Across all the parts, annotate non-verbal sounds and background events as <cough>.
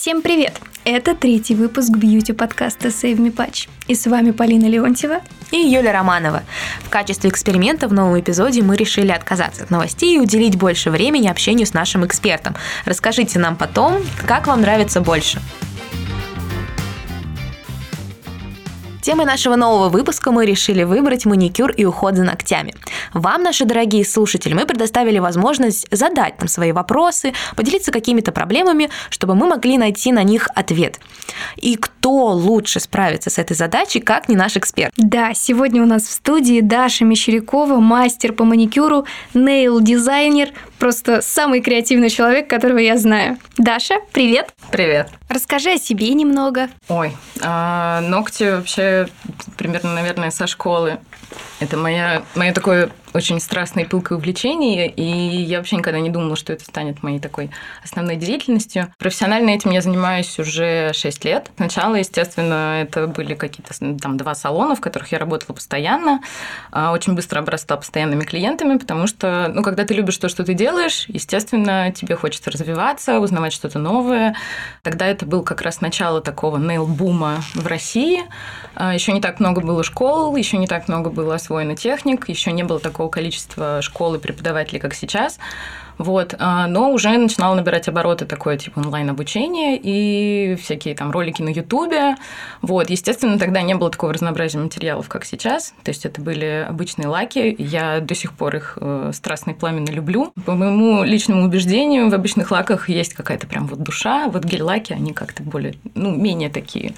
Всем привет! Это третий выпуск бьюти-подкаста Save Me Patch. И с вами Полина Леонтьева и Юля Романова. В качестве эксперимента в новом эпизоде мы решили отказаться от новостей и уделить больше времени общению с нашим экспертом. Расскажите нам потом, как вам нравится больше. Темой нашего нового выпуска мы решили выбрать маникюр и уход за ногтями. Вам, наши дорогие слушатели, мы предоставили возможность задать нам свои вопросы, поделиться какими-то проблемами, чтобы мы могли найти на них ответ. И кто лучше справится с этой задачей, как не наш эксперт? Да, сегодня у нас в студии Даша Мещерякова, мастер по маникюру, нейл-дизайнер, просто самый креативный человек, которого я знаю. Даша, привет! Привет! Расскажи о себе немного. Ой, а, ногти вообще примерно, наверное, со школы. Это моя, мое такое очень страстное и пылкое увлечение, и я вообще никогда не думала, что это станет моей такой основной деятельностью. Профессионально этим я занимаюсь уже 6 лет. Сначала, естественно, это были какие-то там два салона, в которых я работала постоянно. А, очень быстро обрастала постоянными клиентами, потому что, ну, когда ты любишь то, что ты делаешь, естественно, тебе хочется развиваться, узнавать что-то новое. Тогда это был как раз начало такого нейл-бума в России. А, еще не так много было школ, еще не так много было освоено техник, еще не было такого количества школ и преподавателей, как сейчас. Вот, а, но уже начинала набирать обороты такое типа онлайн-обучение и всякие там ролики на Ютубе. Вот, естественно, тогда не было такого разнообразия материалов, как сейчас. То есть это были обычные лаки. Я до сих пор их э, страстно и пламенно люблю. По моему личному убеждению, в обычных лаках есть какая-то прям вот душа. Вот гель-лаки, они как-то более, ну, менее такие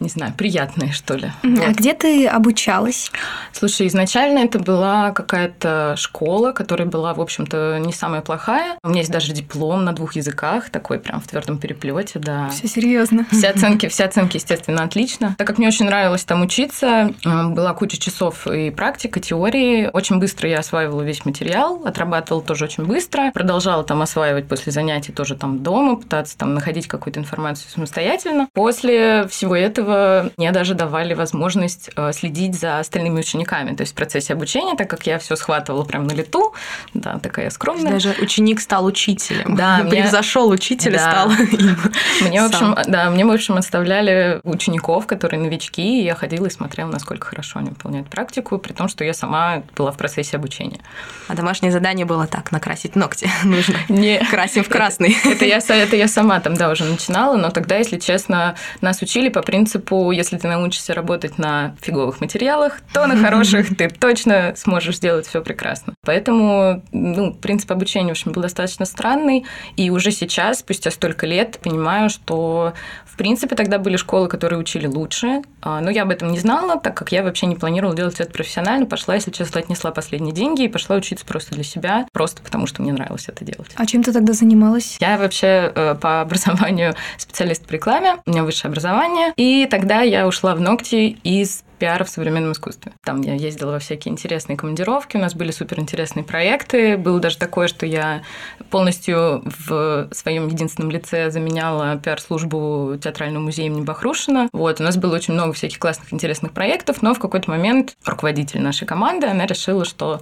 не знаю, приятные, что ли. А вот. где ты обучалась? Слушай, изначально это была какая-то школа, которая была, в общем-то, не самая плохая. У меня есть даже диплом на двух языках, такой прям в твердом переплете, да. Все серьезно. Все оценки, все оценки, естественно, отлично. Так как мне очень нравилось там учиться, была куча часов и практика, теории. Очень быстро я осваивала весь материал, отрабатывала тоже очень быстро. Продолжала там осваивать после занятий тоже там дома, пытаться там находить какую-то информацию самостоятельно. После всего этого этого мне даже давали возможность э, следить за остальными учениками, то есть в процессе обучения, так как я все схватывала прям на лету, да, такая скромная. Даже ученик стал учителем. Да, <laughs> превзошел учителя, да. стал <laughs> Мне, в общем, да, мне, в общем, оставляли учеников, которые новички, и я ходила и смотрела, насколько хорошо они выполняют практику, при том, что я сама была в процессе обучения. А домашнее задание было так, накрасить ногти <laughs> нужно. Не. Красим в красный. Это, это, я, это я сама там, да, уже начинала, но тогда, если честно, нас учили по принципу принципу, если ты научишься работать на фиговых материалах, то на хороших ты точно сможешь сделать все прекрасно. Поэтому, ну, принцип обучения, в общем, был достаточно странный. И уже сейчас, спустя столько лет, понимаю, что, в принципе, тогда были школы, которые учили лучше. А, но я об этом не знала, так как я вообще не планировала делать это профессионально. Пошла, если честно, отнесла последние деньги и пошла учиться просто для себя, просто потому что мне нравилось это делать. А чем ты тогда занималась? Я вообще э, по образованию <laughs> специалист по рекламе, у меня высшее образование. И тогда я ушла в ногти из пиара в современном искусстве. Там я ездила во всякие интересные командировки, у нас были суперинтересные проекты. Было даже такое, что я полностью в своем единственном лице заменяла пиар-службу театрального музея имени Бахрушина. Вот, у нас было очень много всяких классных, интересных проектов, но в какой-то момент руководитель нашей команды, она решила, что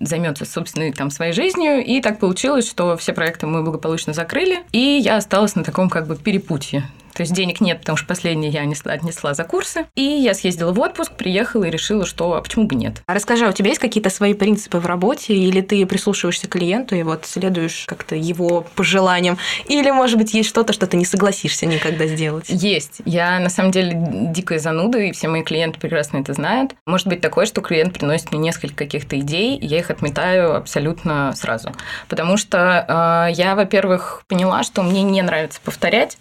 займется собственной там своей жизнью, и так получилось, что все проекты мы благополучно закрыли, и я осталась на таком как бы перепутье. То есть денег нет, потому что последние я отнесла за курсы. И я съездила в отпуск, приехала и решила, что а почему бы нет. А расскажи, а у тебя есть какие-то свои принципы в работе, или ты прислушиваешься к клиенту и вот следуешь как-то его пожеланиям, или, может быть, есть что-то, что ты не согласишься никогда сделать? Есть. Я, на самом деле, дикая зануда, и все мои клиенты прекрасно это знают. Может быть такое, что клиент приносит мне несколько каких-то идей, я их отметаю абсолютно сразу. Потому что э, я, во-первых, поняла, что мне не нравится повторять,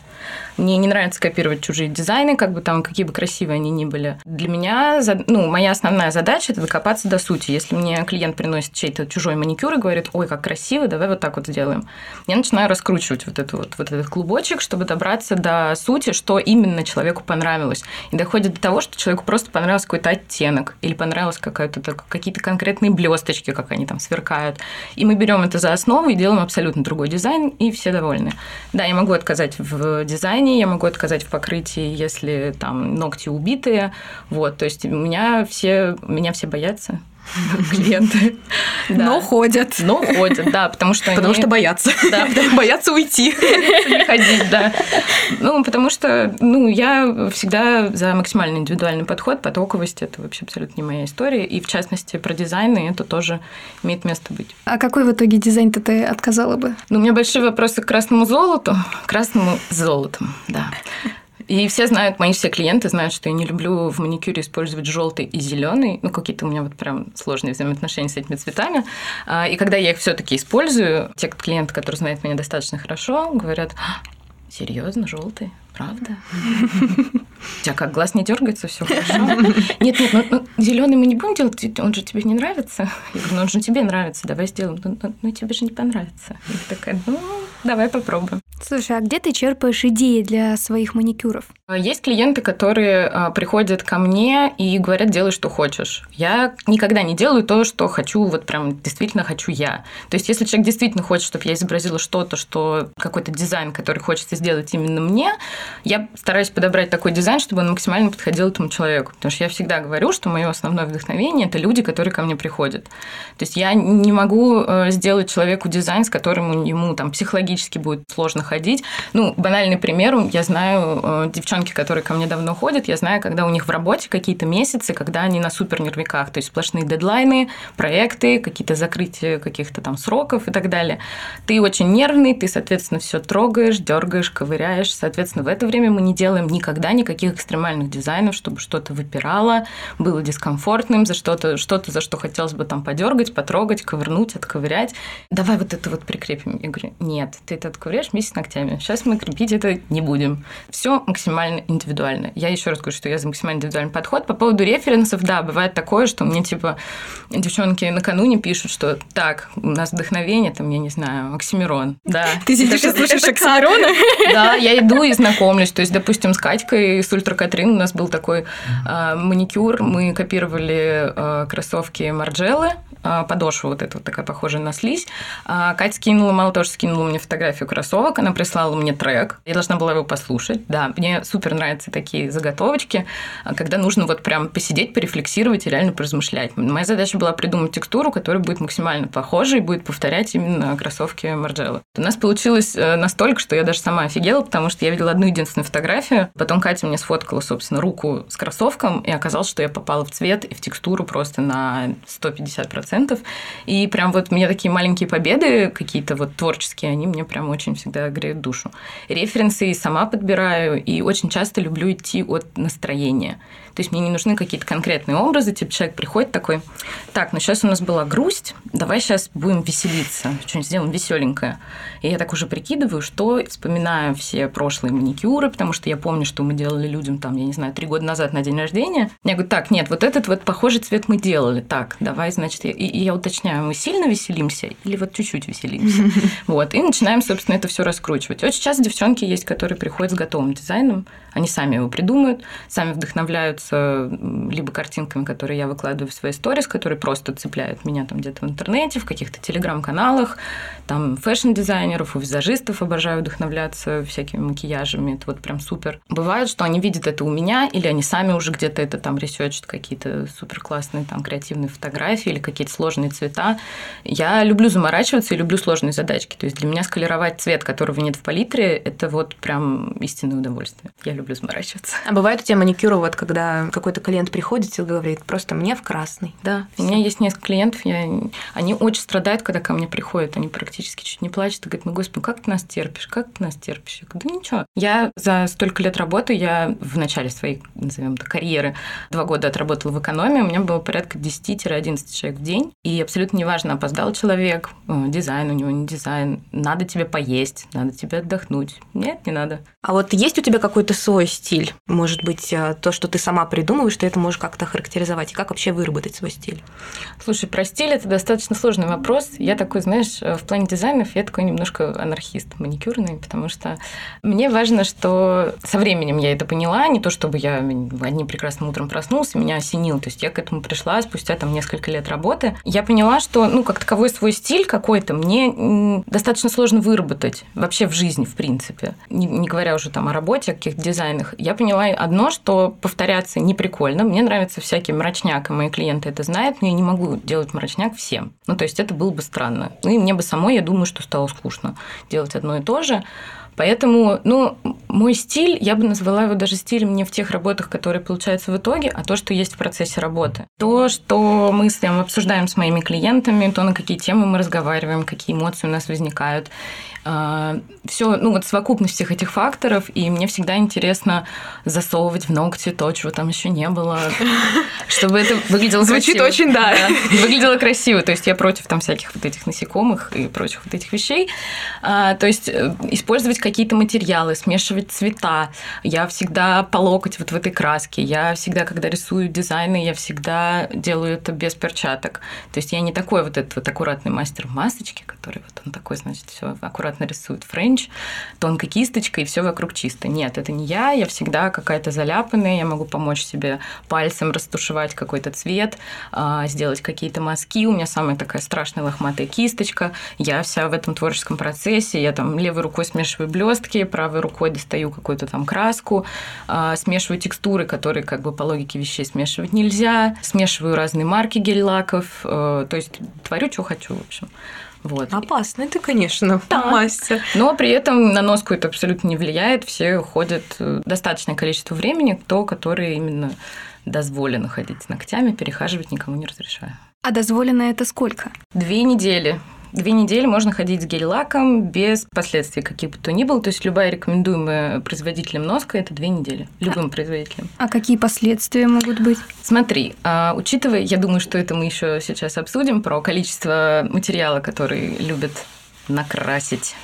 мне не нравится копировать чужие дизайны, как бы там, какие бы красивые они ни были. Для меня, ну, моя основная задача – это докопаться до сути. Если мне клиент приносит чей-то чужой маникюр и говорит, ой, как красиво, давай вот так вот сделаем. Я начинаю раскручивать вот, эту вот, вот этот клубочек, чтобы добраться до сути, что именно человеку понравилось. И доходит до того, что человеку просто понравился какой-то оттенок или понравилось какая-то, какие-то конкретные блесточки, как они там сверкают. И мы берем это за основу и делаем абсолютно другой дизайн, и все довольны. Да, я могу отказать в дизайне, я могу отказать в покрытии, если там ногти убитые. Вот, то есть меня все, меня все боятся. <laughs> клиенты. Но ходят. Но ходят, да, потому что Потому что боятся. <laughs> Да, боятся уйти. не ходить, да. Ну, потому что, ну, я всегда за максимально индивидуальный подход, потоковость – это вообще абсолютно не моя история. И, в частности, про дизайн, и это тоже имеет место быть. А какой в итоге дизайн-то ты отказала бы? Ну, у меня большие вопросы к красному золоту. Красному золоту, да. И все знают, мои все клиенты знают, что я не люблю в маникюре использовать желтый и зеленый. Ну, какие-то у меня вот прям сложные взаимоотношения с этими цветами. А, и когда я их все-таки использую, те клиенты, которые знают меня достаточно хорошо, говорят, «А, серьезно, желтый? Правда? У тебя как, глаз не дергается, все хорошо? Нет, нет, ну, ну зеленый мы не будем делать, он же тебе не нравится. Я говорю, ну он же тебе нравится, давай сделаем. Ну, ну, ну тебе же не понравится. Я такая, ну, давай попробуем. Слушай, а где ты черпаешь идеи для своих маникюров? Есть клиенты, которые а, приходят ко мне и говорят, делай, что хочешь. Я никогда не делаю то, что хочу, вот прям действительно хочу я. То есть, если человек действительно хочет, чтобы я изобразила что-то, что какой-то дизайн, который хочется сделать именно мне, я стараюсь подобрать такой дизайн, чтобы он максимально подходил этому человеку. Потому что я всегда говорю, что мое основное вдохновение – это люди, которые ко мне приходят. То есть, я не могу э, сделать человеку дизайн, с которым ему там психологически будет сложно ходить. Ну, банальный пример, я знаю э, девчонки, которые ко мне давно ходят, я знаю, когда у них в работе какие-то месяцы, когда они на супер нервиках, то есть сплошные дедлайны, проекты, какие-то закрытия каких-то там сроков и так далее. Ты очень нервный, ты, соответственно, все трогаешь, дергаешь, ковыряешь. Соответственно, в это время мы не делаем никогда никаких экстремальных дизайнов, чтобы что-то выпирало, было дискомфортным, за что-то, что-то, за что хотелось бы там подергать, потрогать, ковырнуть, отковырять. Давай вот это вот прикрепим. Я говорю, нет, ты это отковыряешь вместе с ногтями. Сейчас мы крепить это не будем. Все максимально индивидуально. Я еще раз говорю, что я за максимально индивидуальный подход. По поводу референсов, да, бывает такое, что мне типа девчонки накануне пишут, что так, у нас вдохновение, там, я не знаю, Оксимирон. Да. Ты сидишь и слушаешь Оксимирона? <laughs> Да, я иду и знакомлюсь. То есть, допустим, с Катькой, с Ультра Катрин у нас был такой э, маникюр. Мы копировали э, кроссовки Марджеллы, подошва вот эта вот такая похожая на слизь. А Катя скинула, мало того, что скинула мне фотографию кроссовок, она прислала мне трек. Я должна была его послушать. Да, мне супер нравятся такие заготовочки, когда нужно вот прям посидеть, порефлексировать и реально поразмышлять. Моя задача была придумать текстуру, которая будет максимально похожа и будет повторять именно кроссовки Марджелла. У нас получилось настолько, что я даже сама офигела, потому что я видела одну единственную фотографию. Потом Катя мне сфоткала, собственно, руку с кроссовком, и оказалось, что я попала в цвет и в текстуру просто на 150%. И прям вот мне такие маленькие победы какие-то вот творческие, они мне прям очень всегда греют душу. Референсы и сама подбираю, и очень часто люблю идти от настроения. То есть мне не нужны какие-то конкретные образы, типа человек приходит такой, так, ну сейчас у нас была грусть, давай сейчас будем веселиться, что-нибудь сделаем веселенькое. И я так уже прикидываю, что вспоминаю все прошлые маникюры, потому что я помню, что мы делали людям там, я не знаю, три года назад на день рождения. Я говорю, так, нет, вот этот вот похожий цвет мы делали. Так, давай, значит, и, и я уточняю, мы сильно веселимся или вот чуть-чуть веселимся. <laughs> Вот, и начинаем, собственно, это все раскручивать. Очень часто девчонки есть, которые приходят с готовым дизайном, они сами его придумают, сами вдохновляются либо картинками, которые я выкладываю в свои сторис, которые просто цепляют меня там где-то в интернете, в каких-то телеграм-каналах, там фэшн-дизайнеров, у визажистов обожаю вдохновляться всякими макияжами, это вот прям супер. Бывает, что они видят это у меня, или они сами уже где-то это там ресерчат какие-то супер классные там креативные фотографии или какие-то сложные цвета. Я люблю заморачиваться и люблю сложные задачки. То есть для меня сколеровать цвет, которого нет в палитре, это вот прям истинное удовольствие. Я люблю заморачиваться. А бывает у тебя маникюр, вот когда какой-то клиент приходит и говорит, просто мне в красный. Да, Всё. у меня есть несколько клиентов, я... они очень страдают, когда ко мне приходят, они практически чуть не плачут и говорят, ну, господи, как ты нас терпишь, как ты нас терпишь? Я говорю, да ничего. Я за столько лет работы, я в начале своей, назовем это, карьеры, два года отработала в экономии, у меня было порядка 10-11 человек в день, и абсолютно неважно, опоздал человек, дизайн у него не дизайн, надо тебе поесть, надо тебе отдохнуть. Нет, не надо. А вот есть у тебя какой-то свой стиль? Может быть, э, то, что ты сама придумываешь, ты это можешь как-то характеризовать? И как вообще выработать свой стиль? Слушай, про стиль это достаточно сложный вопрос. Я такой, знаешь, э, в плане дизайнов я такой немножко анархист маникюрный, потому что мне важно, что со временем я это поняла, не то чтобы я одним прекрасным утром проснулся, меня осенил. То есть я к этому пришла спустя там несколько лет работы. Работы, я поняла, что, ну, как таковой свой стиль какой-то мне достаточно сложно выработать вообще в жизни, в принципе. Не, не говоря уже там о работе, о каких-то дизайнах. Я поняла одно, что повторяться не прикольно. Мне нравится всякий мрачняк, и мои клиенты это знают, но я не могу делать мрачняк всем. Ну, то есть это было бы странно. Ну, и мне бы самой, я думаю, что стало скучно делать одно и то же. Поэтому, ну, мой стиль, я бы назвала его даже стилем не в тех работах, которые получаются в итоге, а то, что есть в процессе работы. То, что мы с ним обсуждаем с моими клиентами, то, на какие темы мы разговариваем, какие эмоции у нас возникают. А, все, ну вот совокупность всех этих факторов, и мне всегда интересно засовывать в ногти то, чего там еще не было, <laughs> чтобы это выглядело Звучит очень, да. Выглядело красиво. То есть я против там всяких вот этих насекомых и прочих вот этих вещей. А, то есть э, использовать какие-то материалы, смешивать цвета. Я всегда по локоть вот в этой краске. Я всегда, когда рисую дизайны, я всегда делаю это без перчаток. То есть я не такой вот этот вот аккуратный мастер в масочке, который вот он такой, значит, все аккуратно аккуратно рисует френч, тонкой кисточкой, и все вокруг чисто. Нет, это не я, я всегда какая-то заляпанная, я могу помочь себе пальцем растушевать какой-то цвет, а, сделать какие-то мазки. У меня самая такая страшная лохматая кисточка. Я вся в этом творческом процессе. Я там левой рукой смешиваю блестки, правой рукой достаю какую-то там краску, а, смешиваю текстуры, которые как бы по логике вещей смешивать нельзя, смешиваю разные марки гель-лаков, э, то есть творю, что хочу, в общем. Вот. Опасно это, конечно, да. мастер. Но при этом на носку это абсолютно не влияет. Все ходят э, достаточное количество времени, то, которое именно дозволено ходить с ногтями, перехаживать никому не разрешаю. А дозволено это сколько? Две недели. Две недели можно ходить с гель-лаком без последствий каких бы то ни было. То есть любая рекомендуемая производителем носка – это две недели. Любым а, производителем. А какие последствия могут быть? Смотри, а, учитывая, я думаю, что это мы еще сейчас обсудим, про количество материала, который любят накрасить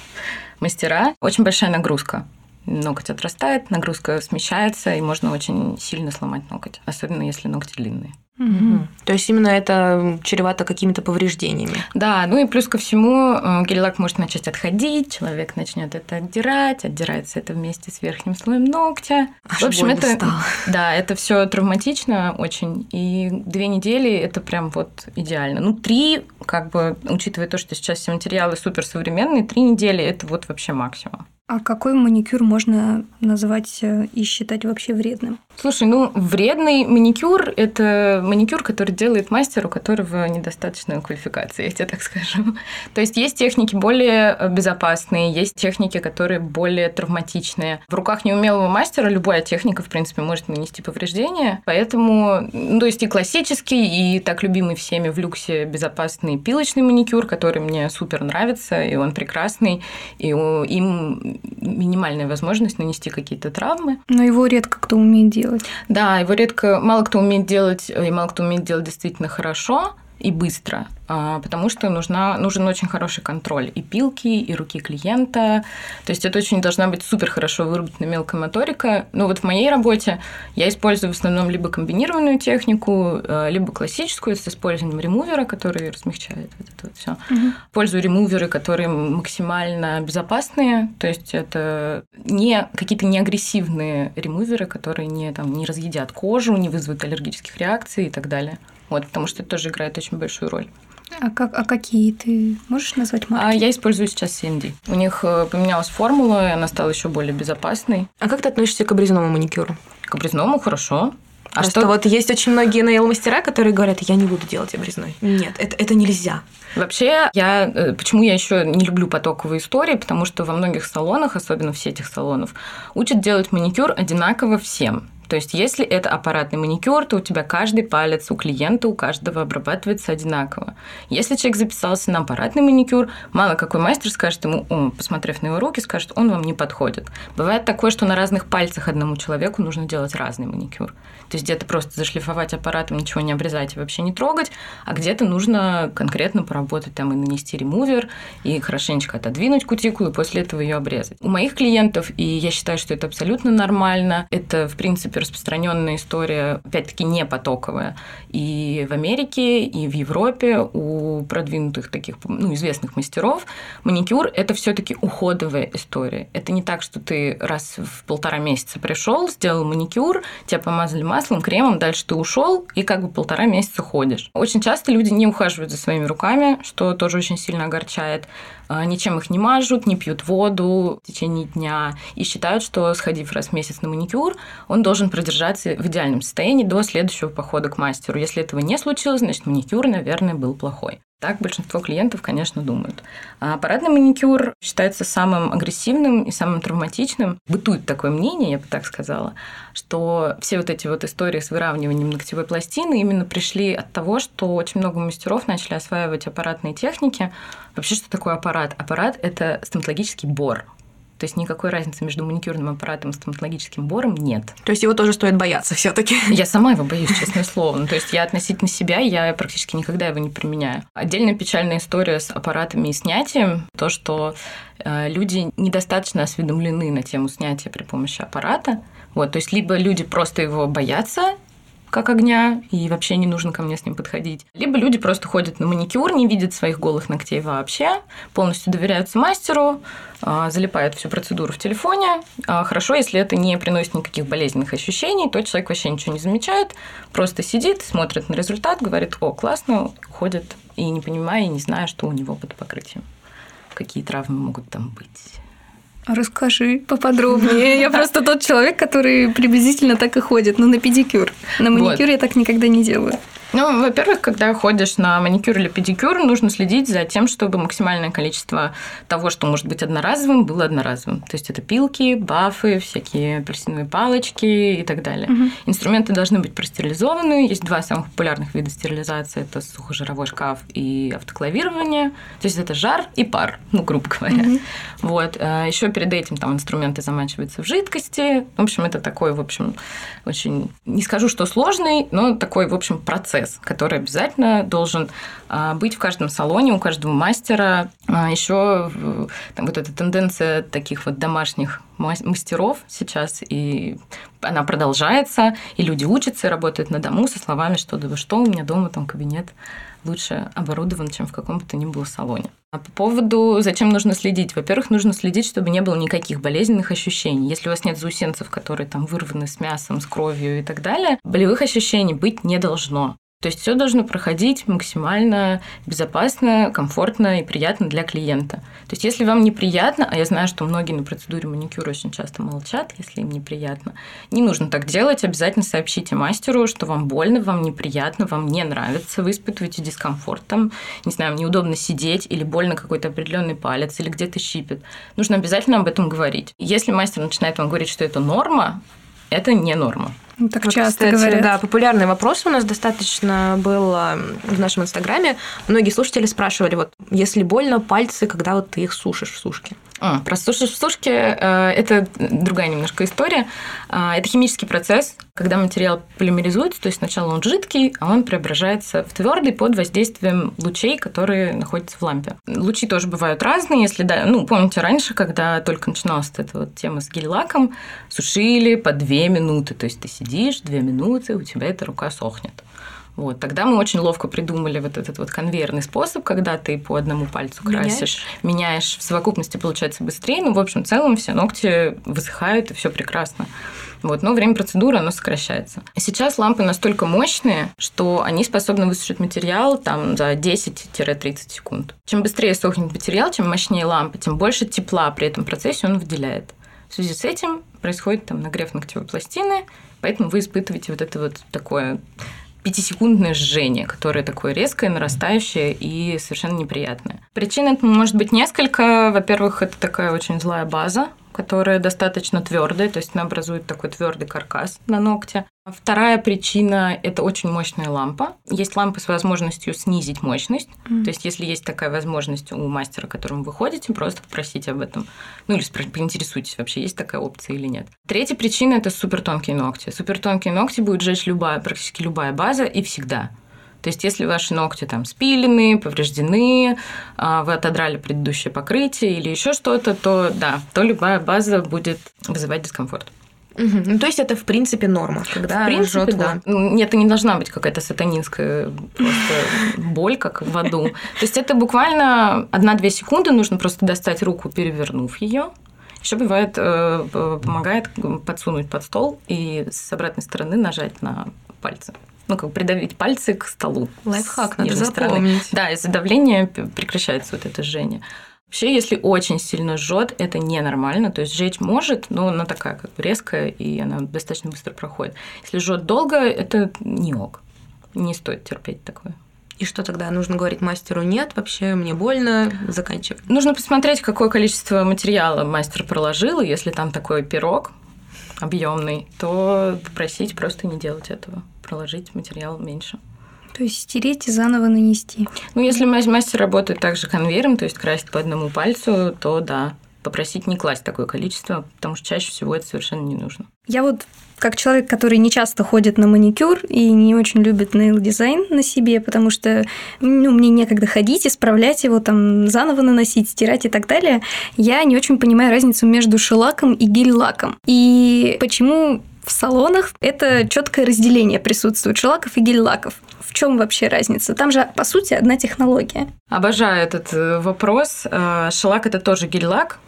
мастера, очень большая нагрузка ноготь отрастает, нагрузка смещается, и можно очень сильно сломать ноготь, особенно если ногти длинные. Угу. То есть именно это чревато какими-то повреждениями. Да, ну и плюс ко всему э, гель-лак может начать отходить, человек начнет это отдирать, отдирается это вместе с верхним слоем ногтя. Аж В общем, это стало. да, это все травматично очень, и две недели это прям вот идеально. Ну три, как бы учитывая то, что сейчас все материалы суперсовременные, три недели это вот вообще максимум. А какой маникюр можно назвать э, и считать вообще вредным? Слушай, ну, вредный маникюр – это маникюр, который делает мастер, у которого недостаточно квалификации, я тебе так скажу. То есть есть техники более безопасные, есть техники, которые более травматичные. В руках неумелого мастера любая техника, в принципе, может нанести повреждение. Поэтому, ну, то есть и классический, и так любимый всеми в люксе безопасный пилочный маникюр, который мне супер нравится, и он прекрасный, и им минимальная возможность нанести какие-то травмы. Но его редко кто умеет делать. Да, его редко, мало кто умеет делать, и мало кто умеет делать действительно хорошо и быстро. А, потому что нужна, нужен очень хороший контроль и пилки, и руки клиента. То есть это очень должна быть супер хорошо выработана мелкая моторика. Ну вот в моей работе я использую в основном либо комбинированную технику, э, либо классическую с использованием ремувера, который размягчает вот это вот все. Угу. Использую ремуверы, которые максимально безопасные. То есть это не какие-то неагрессивные ремуверы, которые не, там, не разъедят кожу, не вызовут аллергических реакций и так далее. Вот, потому что это тоже играет очень большую роль. А, как, а какие ты можешь назвать марки? А я использую сейчас CND. У них э, поменялась формула, и она стала еще более безопасной. А как ты относишься к обрезному маникюру? К обрезному хорошо. А Просто что вот есть очень многие нейл-мастера, которые говорят, я не буду делать обрезной. Нет, это, это нельзя. Вообще, я, э, почему я еще не люблю потоковые истории, потому что во многих салонах, особенно в сетях салонов, учат делать маникюр одинаково всем. То есть, если это аппаратный маникюр, то у тебя каждый палец у клиента, у каждого обрабатывается одинаково. Если человек записался на аппаратный маникюр, мало какой мастер скажет ему, о, посмотрев на его руки, скажет, он вам не подходит. Бывает такое, что на разных пальцах одному человеку нужно делать разный маникюр. То есть где-то просто зашлифовать аппаратом, ничего не обрезать и вообще не трогать, а где-то нужно конкретно поработать там и нанести ремувер, и хорошенечко отодвинуть кутикулу, и после этого ее обрезать. У моих клиентов, и я считаю, что это абсолютно нормально, это, в принципе, распространенная история, опять-таки, не потоковая. И в Америке, и в Европе у продвинутых таких, ну, известных мастеров маникюр – это все таки уходовая история. Это не так, что ты раз в полтора месяца пришел, сделал маникюр, тебя помазали маслом, кремом, дальше ты ушел и как бы полтора месяца ходишь. Очень часто люди не ухаживают за своими руками, что тоже очень сильно огорчает. А, ничем их не мажут, не пьют воду в течение дня и считают, что сходив раз в месяц на маникюр, он должен продержаться в идеальном состоянии до следующего похода к мастеру. Если этого не случилось, значит маникюр, наверное, был плохой. Так большинство клиентов, конечно, думают. А аппаратный маникюр считается самым агрессивным и самым травматичным. Бытует такое мнение, я бы так сказала, что все вот эти вот истории с выравниванием ногтевой пластины именно пришли от того, что очень много мастеров начали осваивать аппаратные техники. Вообще, что такое аппарат? Аппарат – это стоматологический бор. То есть никакой разницы между маникюрным аппаратом и стоматологическим бором нет. То есть его тоже стоит бояться все таки Я сама его боюсь, честное слово. Ну, то есть я относительно себя, я практически никогда его не применяю. Отдельная печальная история с аппаратами и снятием, то, что э, люди недостаточно осведомлены на тему снятия при помощи аппарата. Вот, то есть либо люди просто его боятся как огня, и вообще не нужно ко мне с ним подходить. Либо люди просто ходят на маникюр, не видят своих голых ногтей вообще, полностью доверяются мастеру, а, залипают всю процедуру в телефоне. А, хорошо, если это не приносит никаких болезненных ощущений, то человек вообще ничего не замечает, просто сидит, смотрит на результат, говорит, о, классно, ходит, и не понимая, и не зная, что у него под покрытием, какие травмы могут там быть. Расскажи поподробнее. Я просто тот человек, который приблизительно так и ходит, но на педикюр. На маникюр я так никогда не делаю. Ну, во-первых, когда ходишь на маникюр или педикюр, нужно следить за тем, чтобы максимальное количество того, что может быть одноразовым, было одноразовым. То есть это пилки, бафы, всякие апельсиновые палочки и так далее. Угу. Инструменты должны быть простерилизованы. Есть два самых популярных вида стерилизации. Это сухожировой шкаф и автоклавирование. То есть это жар и пар, ну, грубо говоря. Угу. Вот. А Еще перед этим там инструменты замачиваются в жидкости. В общем, это такой, в общем, очень, не скажу, что сложный, но такой, в общем, процесс процесс, который обязательно должен а, быть в каждом салоне, у каждого мастера. А, Еще там, вот эта тенденция таких вот домашних мастеров сейчас, и она продолжается, и люди учатся и работают на дому со словами, что да что, у меня дома там кабинет лучше оборудован, чем в каком бы то ни было салоне. А по поводу, зачем нужно следить? Во-первых, нужно следить, чтобы не было никаких болезненных ощущений. Если у вас нет заусенцев, которые там вырваны с мясом, с кровью и так далее, болевых ощущений быть не должно. То есть все должно проходить максимально безопасно, комфортно и приятно для клиента. То есть если вам неприятно, а я знаю, что многие на процедуре маникюра очень часто молчат, если им неприятно, не нужно так делать, обязательно сообщите мастеру, что вам больно, вам неприятно, вам не нравится, вы испытываете дискомфорт, там, не знаю, неудобно сидеть или больно какой-то определенный палец или где-то щипет. Нужно обязательно об этом говорить. Если мастер начинает вам говорить, что это норма, это не норма. Ну, так вот, часто кстати, говорят. Да, популярный вопрос у нас достаточно был в нашем инстаграме. Многие слушатели спрашивали, вот, если больно пальцы, когда вот ты их сушишь в сушке? А, про сушишь в сушке э, – это другая немножко история. А, это химический процесс, когда материал полимеризуется, то есть сначала он жидкий, а он преображается в твердый под воздействием лучей, которые находятся в лампе. Лучи тоже бывают разные, если да, ну помните раньше, когда только начиналась эта вот тема с гель-лаком, сушили по две минуты, то есть ты сидишь две минуты, у тебя эта рука сохнет. Вот, тогда мы очень ловко придумали вот этот вот конвейерный способ, когда ты по одному пальцу красишь, меняешь, меняешь в совокупности получается быстрее. Ну, в общем, в целом все ногти высыхают, и все прекрасно. Вот, но время процедуры, оно сокращается. Сейчас лампы настолько мощные, что они способны высушить материал там за 10-30 секунд. Чем быстрее сохнет материал, чем мощнее лампа, тем больше тепла при этом процессе он выделяет. В связи с этим происходит там нагрев ногтевой пластины, поэтому вы испытываете вот это вот такое пятисекундное жжение, которое такое резкое, нарастающее и совершенно неприятное. Причин это может быть несколько. Во-первых, это такая очень злая база, которая достаточно твердая, то есть она образует такой твердый каркас на ногте. Вторая причина – это очень мощная лампа. Есть лампы с возможностью снизить мощность. Mm. То есть, если есть такая возможность у мастера, к которому вы ходите, просто попросите об этом. Ну, или поинтересуйтесь, вообще есть такая опция или нет. Третья причина – это супертонкие ногти. Супертонкие ногти будет сжечь любая, практически любая база и всегда. То есть, если ваши ногти там спилены, повреждены, а, вы отодрали предыдущее покрытие или еще что-то, то да, то любая база будет вызывать дискомфорт. Угу. Ну, то есть это, в принципе, норма, когда в принципе, жжет, да. Нет, это не должна быть какая-то сатанинская боль, как в аду. То есть это буквально одна-две секунды, нужно просто достать руку, перевернув ее. Еще бывает, э, помогает подсунуть под стол и с обратной стороны нажать на пальцы ну, как придавить пальцы к столу. Лайфхак, надо запомнить. Стороны. Да, из-за давления прекращается вот это жжение. Вообще, если очень сильно жжет, это ненормально. То есть жечь может, но она такая как бы резкая, и она достаточно быстро проходит. Если жжет долго, это не ок. Не стоит терпеть такое. И что тогда? Нужно говорить мастеру нет, вообще мне больно, заканчивать. Нужно посмотреть, какое количество материала мастер проложил. Если там такой пирог объемный, то попросить просто не делать этого. Проложить материал меньше. То есть стереть и заново нанести. Ну, если мастер работает также конвейером, то есть красит по одному пальцу, то да, попросить не класть такое количество, потому что чаще всего это совершенно не нужно. Я вот как человек, который не часто ходит на маникюр и не очень любит нейл дизайн на себе, потому что ну, мне некогда ходить, исправлять его, там, заново наносить, стирать и так далее, я не очень понимаю разницу между шелаком и гель-лаком. И почему в салонах это четкое разделение присутствует шелаков и гель-лаков. В чем вообще разница? Там же, по сути, одна технология. Обожаю этот э, вопрос. Э, шелак – это тоже гель-лак,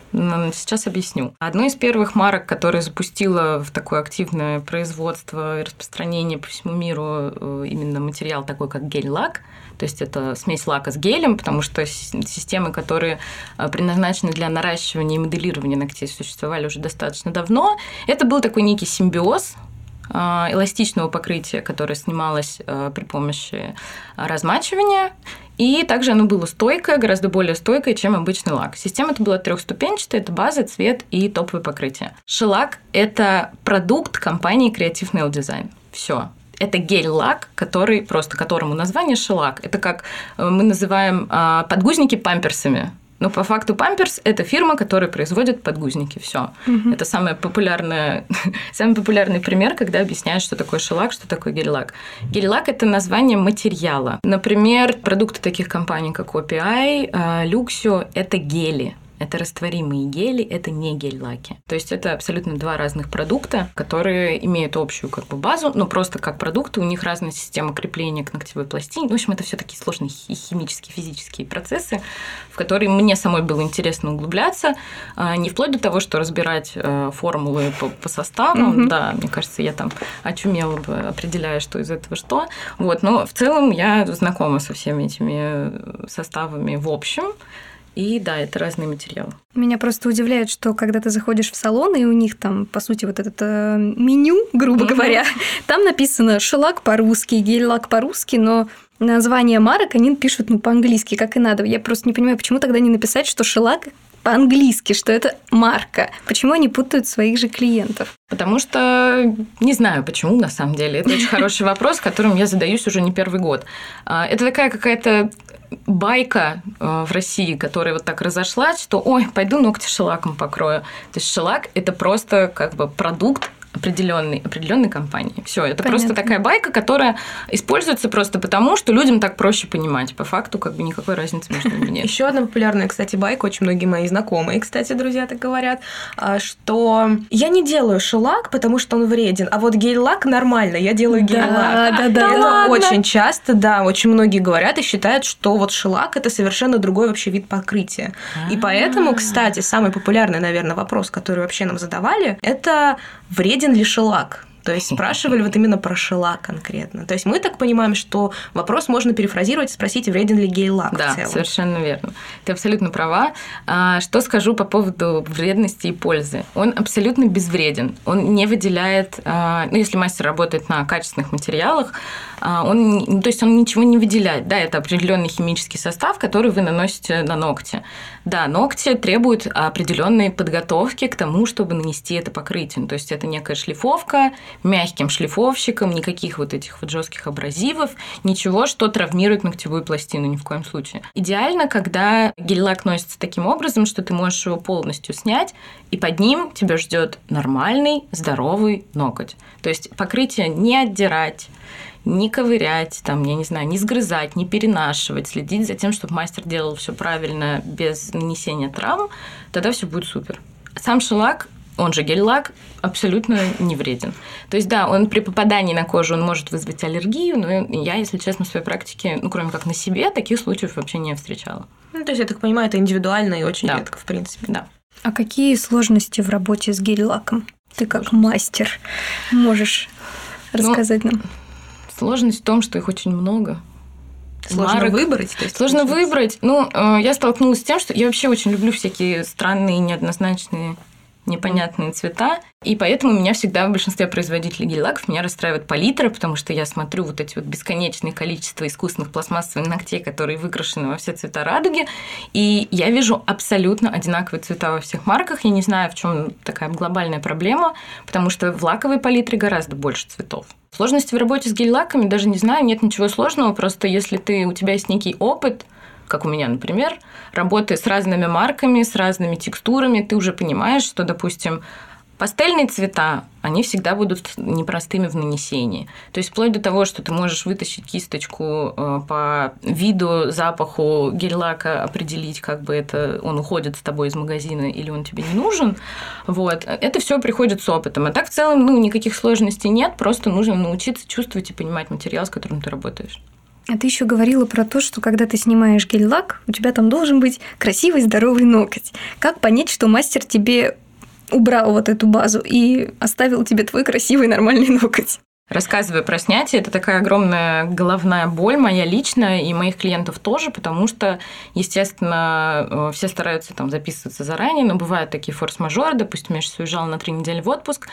Сейчас объясню. Одной из первых марок, которая запустила в такое активное производство и распространение по всему миру э, именно материал такой, как гель-лак, то есть это смесь лака с гелем, потому что системы, которые э, предназначены для наращивания и моделирования ногтей, существовали уже достаточно давно. Это был такой некий симбиоз э, эластичного покрытия, которое снималось при помощи размачивания, и также оно было стойкое, гораздо более стойкое, чем обычный лак. Система это была трехступенчатая, это база, цвет и топовое покрытие. Шелак – это продукт компании Creative Nail Design. Все это гель-лак, который просто которому название шелак. Это как э, мы называем а, подгузники памперсами. Но по факту Памперс это фирма, которая производит подгузники. Все. Угу. Это самый популярный, <laughs> самый популярный пример, когда объясняют, что такое шелак, что такое гель-лак. Гель-лак это название материала. Например, продукты таких компаний, как OPI, а, Luxio это гели. Это растворимые гели, это не гель-лаки. То есть это абсолютно два разных продукта, которые имеют общую как бы базу, но просто как продукты у них разная система крепления к ногтевой пластине. В общем, это все такие сложные химические, физические процессы, в которые мне самой было интересно углубляться, а, не вплоть до того, что разбирать э, формулы по, по составам. Mm-hmm. Да, мне кажется, я там очумела бы, определяя, что из этого что. Вот, но в целом я знакома со всеми этими составами в общем. И да, это разные материалы. Меня просто удивляет, что когда ты заходишь в салон, и у них там, по сути, вот это э, меню, грубо mm-hmm. говоря, там написано шелак по-русски, гель-лак по-русски, но название марок они пишут ну, по-английски, как и надо. Я просто не понимаю, почему тогда не написать, что шелак по-английски, что это марка. Почему они путают своих же клиентов? Потому что не знаю, почему на самом деле. Это очень хороший <laughs> вопрос, которым я задаюсь уже не первый год. А, это такая какая-то байка э, в России, которая вот так разошлась, что ой, пойду ногти шелаком покрою. То есть шелак это просто как бы продукт определенной, определенной компании. Все, это Понятно. просто такая байка, которая используется просто потому, что людям так проще понимать. По факту, как бы никакой разницы между ними нет. Еще одна популярная, кстати, байка, очень многие мои знакомые, кстати, друзья так говорят, а, что я не делаю шелак, потому что он вреден, а вот гель-лак нормально, я делаю гель-лак. Да, да, да. Это ладно. очень часто, да, очень многие говорят и считают, что вот шелак это совершенно другой вообще вид покрытия. И поэтому, кстати, самый популярный, наверное, вопрос, который вообще нам задавали, это вреден ли шелак? То есть спрашивали вот именно про шелак конкретно. То есть мы так понимаем, что вопрос можно перефразировать, спросить, вреден ли гей-лак Да, совершенно верно. Ты абсолютно права. А, что скажу по поводу вредности и пользы? Он абсолютно безвреден. Он не выделяет, а, ну, если мастер работает на качественных материалах, а, он, ну, то есть он ничего не выделяет. Да, это определенный химический состав, который вы наносите на ногти. Да, ногти требуют определенной подготовки к тому, чтобы нанести это покрытие. То есть это некая шлифовка мягким шлифовщиком, никаких вот этих вот жестких абразивов, ничего, что травмирует ногтевую пластину ни в коем случае. Идеально, когда гель-лак носится таким образом, что ты можешь его полностью снять, и под ним тебя ждет нормальный, здоровый ноготь. То есть покрытие не отдирать, не ковырять, там, я не знаю, не сгрызать, не перенашивать, следить за тем, чтобы мастер делал все правильно, без нанесения травм, тогда все будет супер. Сам шелак он же гель-лак, абсолютно не вреден. То есть, да, он при попадании на кожу он может вызвать аллергию, но я, если честно, в своей практике, ну, кроме как на себе, таких случаев вообще не встречала. Ну, то есть, я так понимаю, это индивидуально и очень да. редко, в принципе. Да. А какие сложности в работе с гель-лаком? Ты как мастер можешь ну, рассказать ну, нам? Сложность в том, что их очень много. Сложно марок. выбрать? То есть, Сложно получается? выбрать. Ну, э, я столкнулась с тем, что я вообще очень люблю всякие странные, неоднозначные непонятные цвета. И поэтому меня всегда в большинстве производителей гель-лаков меня расстраивает палитра, потому что я смотрю вот эти вот бесконечные количество искусственных пластмассовых ногтей, которые выкрашены во все цвета радуги, и я вижу абсолютно одинаковые цвета во всех марках. Я не знаю, в чем такая глобальная проблема, потому что в лаковой палитре гораздо больше цветов. Сложности в работе с гель-лаками даже не знаю, нет ничего сложного, просто если ты, у тебя есть некий опыт, как у меня, например, работая с разными марками, с разными текстурами, ты уже понимаешь, что, допустим, Пастельные цвета, они всегда будут непростыми в нанесении. То есть вплоть до того, что ты можешь вытащить кисточку э, по виду, запаху гель-лака, определить, как бы это он уходит с тобой из магазина или он тебе не нужен. Вот. Это все приходит с опытом. А так в целом ну, никаких сложностей нет, просто нужно научиться чувствовать и понимать материал, с которым ты работаешь. А ты еще говорила про то, что когда ты снимаешь гель-лак, у тебя там должен быть красивый, здоровый ноготь. Как понять, что мастер тебе убрал вот эту базу и оставил тебе твой красивый, нормальный ноготь? Рассказывая про снятие, это такая огромная головная боль моя личная и моих клиентов тоже, потому что, естественно, э, все стараются там записываться заранее, но бывают такие форс-мажоры, допустим, я сейчас уезжала на три недели в отпуск,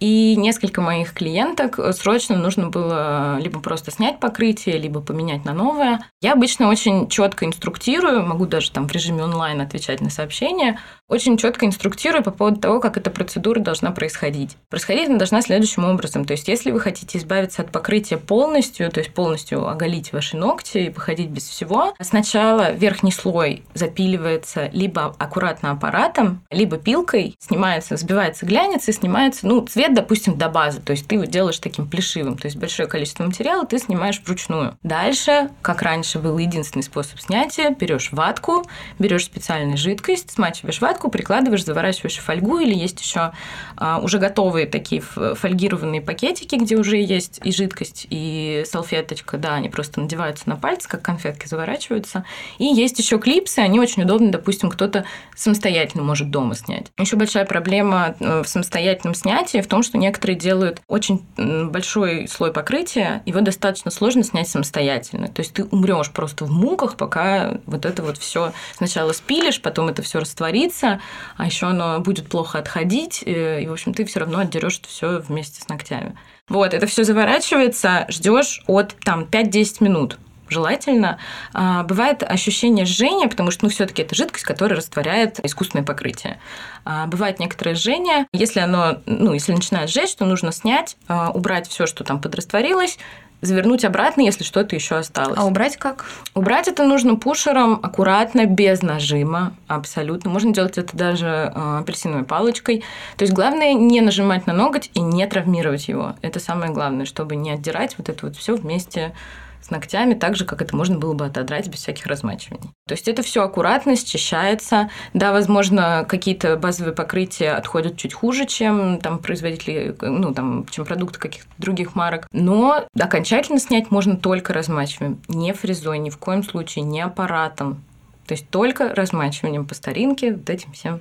и несколько моих клиенток срочно нужно было либо просто снять покрытие, либо поменять на новое. Я обычно очень четко инструктирую, могу даже там в режиме онлайн отвечать на сообщения, очень четко инструктирую по поводу того, как эта процедура должна происходить. Происходить она должна следующим образом. То есть, если вы хотите избавиться от покрытия полностью, то есть полностью оголить ваши ногти и походить без всего, сначала верхний слой запиливается либо аккуратно аппаратом, либо пилкой, снимается, сбивается глянец и снимается, ну, цвет цвет, допустим, до базы, то есть ты его делаешь таким плешивым, то есть большое количество материала ты снимаешь вручную. Дальше, как раньше был единственный способ снятия, берешь ватку, берешь специальную жидкость, смачиваешь ватку, прикладываешь, заворачиваешь в фольгу, или есть еще а, уже готовые такие фольгированные пакетики, где уже есть и жидкость, и салфеточка, да, они просто надеваются на пальцы, как конфетки заворачиваются. И есть еще клипсы, они очень удобны, допустим, кто-то самостоятельно может дома снять. Еще большая проблема э, в самостоятельном снятии в том, том, что некоторые делают очень большой слой покрытия, его достаточно сложно снять самостоятельно. То есть ты умрешь просто в муках, пока вот это вот все сначала спилишь, потом это все растворится, а еще оно будет плохо отходить, э, и, в общем, ты все равно отдерешь это все вместе с ногтями. Вот, это все заворачивается, ждешь от там 5-10 минут желательно. А, бывает ощущение жжения, потому что ну, все-таки это жидкость, которая растворяет искусственное покрытие. А, бывает некоторое жжение. Если оно, ну, если начинает жечь, то нужно снять, а, убрать все, что там подрастворилось, завернуть обратно, если что-то еще осталось. А убрать как? Убрать это нужно пушером, аккуратно, без нажима, абсолютно. Можно делать это даже апельсиновой палочкой. То есть главное не нажимать на ноготь и не травмировать его. Это самое главное, чтобы не отдирать вот это вот все вместе с ногтями, так же, как это можно было бы отодрать без всяких размачиваний. То есть это все аккуратно счищается. Да, возможно, какие-то базовые покрытия отходят чуть хуже, чем там производители, ну, там, чем продукты каких-то других марок. Но окончательно снять можно только размачиванием, не фрезой, ни в коем случае, не аппаратом. То есть только размачиванием по старинке, вот этим всем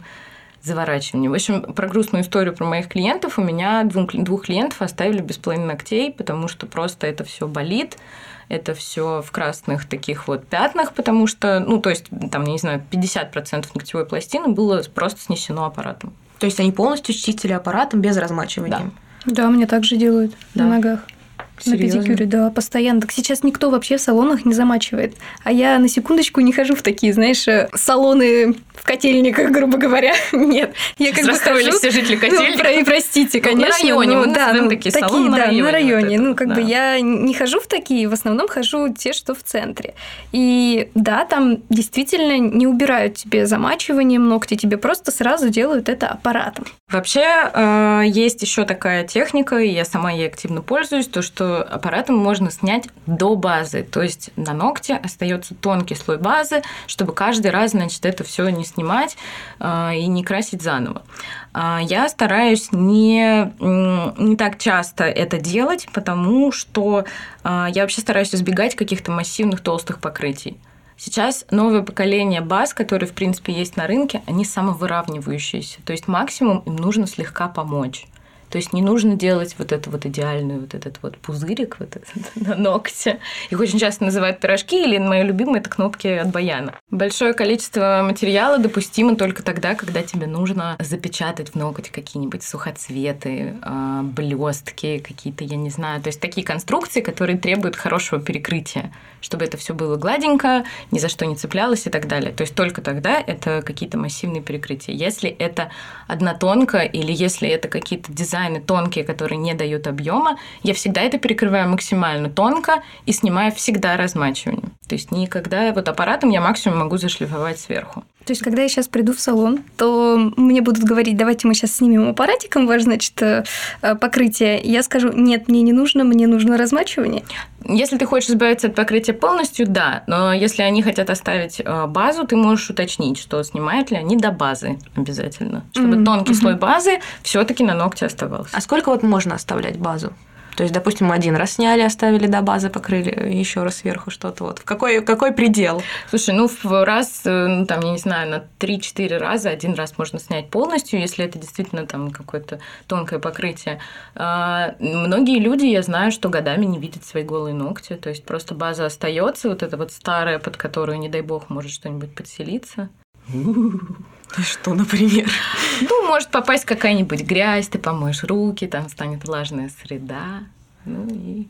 заворачиванием. В общем, про грустную историю про моих клиентов у меня двух, двух клиентов оставили без половины ногтей, потому что просто это все болит это все в красных таких вот пятнах, потому что, ну, то есть, там, я не знаю, 50% ногтевой пластины было просто снесено аппаратом. То есть они полностью чистили аппаратом без размачивания? Да. Да, мне так же делают да. на ногах. Серьезно? На педикюре, да, постоянно. Так сейчас никто вообще в салонах не замачивает. А я на секундочку не хожу в такие, знаешь, э, салоны в котельниках, грубо говоря. <laughs> Нет. Я как бы хожу... все жители котельников. Ну, про, простите, конечно. Ну, на районе, ну, да, ну, такие, такие салоны да, на районе. На районе. Вот ну, как да. бы я не хожу в такие, в основном хожу те, что в центре. И да, там действительно не убирают тебе замачиванием ногти, тебе просто сразу делают это аппаратом. Вообще, э, есть еще такая техника, и я сама ей активно пользуюсь, то, что аппаратом можно снять до базы. То есть на ногте остается тонкий слой базы, чтобы каждый раз, значит, это все не снимать э, и не красить заново. А, я стараюсь не, не так часто это делать, потому что а, я вообще стараюсь избегать каких-то массивных толстых покрытий. Сейчас новое поколение баз, которые, в принципе, есть на рынке, они самовыравнивающиеся. То есть максимум им нужно слегка помочь. То есть не нужно делать вот это вот идеальную, вот этот вот пузырик вот этот <laughs> на ногте. Их очень часто называют пирожки, или мои любимые это кнопки от баяна. Большое количество материала допустимо только тогда, когда тебе нужно запечатать в ноготь какие-нибудь сухоцветы, а, блестки какие-то, я не знаю. То есть такие конструкции, которые требуют хорошего перекрытия, чтобы это все было гладенько, ни за что не цеплялось и так далее. То есть только тогда это какие-то массивные перекрытия. Если это однотонка или если это какие-то дизайны дизайны тонкие, которые не дают объема, я всегда это перекрываю максимально тонко и снимаю всегда размачивание. То есть никогда вот аппаратом я максимум могу зашлифовать сверху. То есть, когда я сейчас приду в салон, то мне будут говорить, давайте мы сейчас снимем аппаратиком ваш, значит, э, покрытие. Я скажу, нет, мне не нужно, мне нужно размачивание. Если ты хочешь избавиться от покрытия полностью, да. Но если они хотят оставить э, базу, ты можешь уточнить, что снимают ли они до базы обязательно. Чтобы mm-hmm. тонкий слой базы все-таки на ногте оставался. А сколько вот можно оставлять базу? То есть, допустим, один раз сняли, оставили до базы, покрыли еще раз сверху что-то. Вот. В какой, какой предел? Слушай, ну в раз, э, ну, там, я не знаю, на 3-4 раза один раз можно снять полностью, если это действительно там какое-то тонкое покрытие. А, многие люди, я знаю, что годами не видят свои голые ногти, то есть просто база остается, вот эта вот старая, под которую, не дай бог, может что-нибудь подселиться. <laughs> Что, например? Ну, может попасть какая-нибудь грязь, ты помоешь руки, там станет влажная среда. Ну и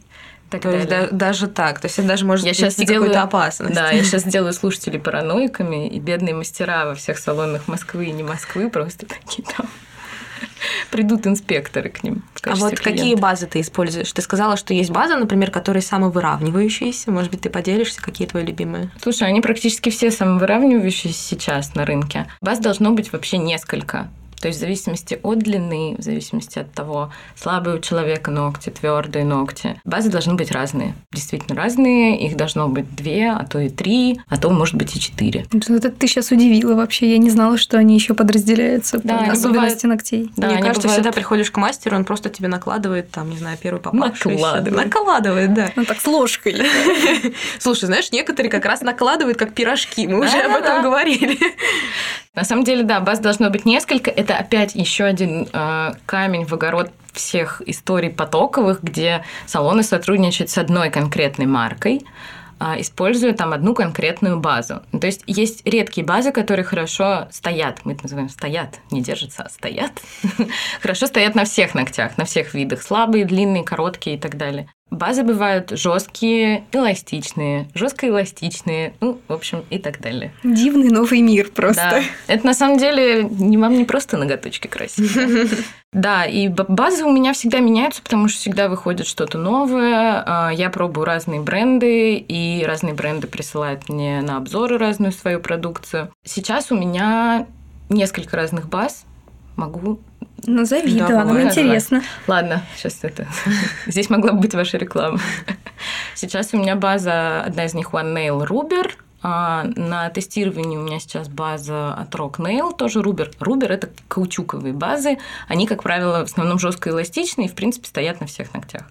так то далее. есть да, даже так, то есть это даже может я сейчас делаю, какую-то опасность. Да, я сейчас делаю слушателей параноиками, и бедные мастера во всех салонах Москвы и не Москвы просто такие там придут инспекторы к ним. А вот клиента. какие базы ты используешь? Ты сказала, что есть база, например, которые самовыравнивающиеся. Может быть, ты поделишься, какие твои любимые? Слушай, они практически все самовыравнивающиеся сейчас на рынке. Баз должно быть вообще несколько. То есть в зависимости от длины, в зависимости от того, слабые у человека ногти, твердые ногти, базы должны быть разные. Действительно разные. Их должно быть две, а то и три, а то, может быть, и четыре. Это ты сейчас удивила вообще. Я не знала, что они еще подразделяются да, по особенности бывают... ногтей. Да, Мне кажется, бывают... всегда приходишь к мастеру, он просто тебе накладывает, там, не знаю, первый попавшийся. Накладывает. Накладывает, да. Ну так с ложкой. <laughs> Слушай, знаешь, некоторые как раз накладывают как пирожки. Мы уже об этом говорили. На самом деле, да, баз должно быть несколько. Это опять еще один э, камень в огород всех историй потоковых, где салоны сотрудничают с одной конкретной маркой а, используя там одну конкретную базу. То есть есть редкие базы, которые хорошо стоят. Мы это называем стоят, не держатся, а стоят. <laughs> хорошо стоят на всех ногтях, на всех видах. Слабые, длинные, короткие и так далее. Базы бывают жесткие, эластичные, жестко эластичные, ну, в общем, и так далее. Дивный новый мир просто. Да. Это на самом деле не вам не просто ноготочки красить. Да, <laughs> и базы у меня всегда меняются, потому что всегда выходит что-то новое. А, я пробую разные бренды, и разные бренды присылают мне на обзоры разную свою продукцию. Сейчас у меня несколько разных баз. Могу Назови, да, да нам интересно. Ладно, сейчас это... <laughs> Здесь могла бы быть ваша реклама. Сейчас у меня база, одна из них One Nail Ruber, а на тестировании у меня сейчас база от Rock Nail, тоже Ruber. Ruber – это каучуковые базы. Они, как правило, в основном жестко эластичные и, в принципе, стоят на всех ногтях.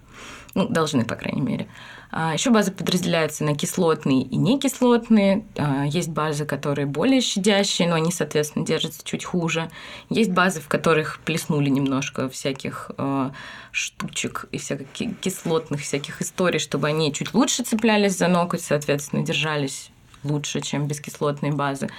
Ну, должны, по крайней мере. А еще базы подразделяются на кислотные и некислотные. А, есть базы, которые более щадящие, но они, соответственно, держатся чуть хуже. Есть базы, в которых плеснули немножко всяких а, штучек и всяких кислотных всяких историй, чтобы они чуть лучше цеплялись за ноготь, соответственно, держались лучше, чем бескислотные базы.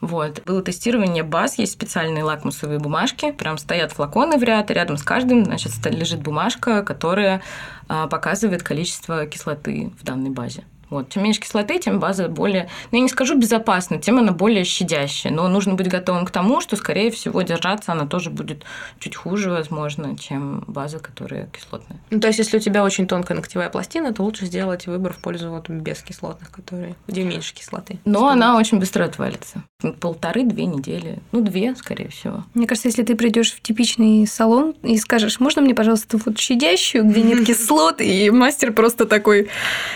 Вот. Было тестирование баз, есть специальные лакмусовые бумажки, прям стоят флаконы в ряд, рядом с каждым значит, лежит бумажка, которая а, показывает количество кислоты в данной базе. Вот. Чем меньше кислоты, тем база более, ну, я не скажу безопасна, тем она более щадящая. Но нужно быть готовым к тому, что, скорее всего, держаться она тоже будет чуть хуже, возможно, чем база, которая кислотная. Ну, то есть, если у тебя очень тонкая ногтевая пластина, то лучше сделать выбор в пользу вот бескислотных, которые, где меньше кислоты. Но она очень быстро отвалится. Полторы-две недели. Ну, две, скорее всего. Мне кажется, если ты придешь в типичный салон и скажешь, можно мне, пожалуйста, вот щадящую, где нет <laughs> кислот, и мастер просто такой,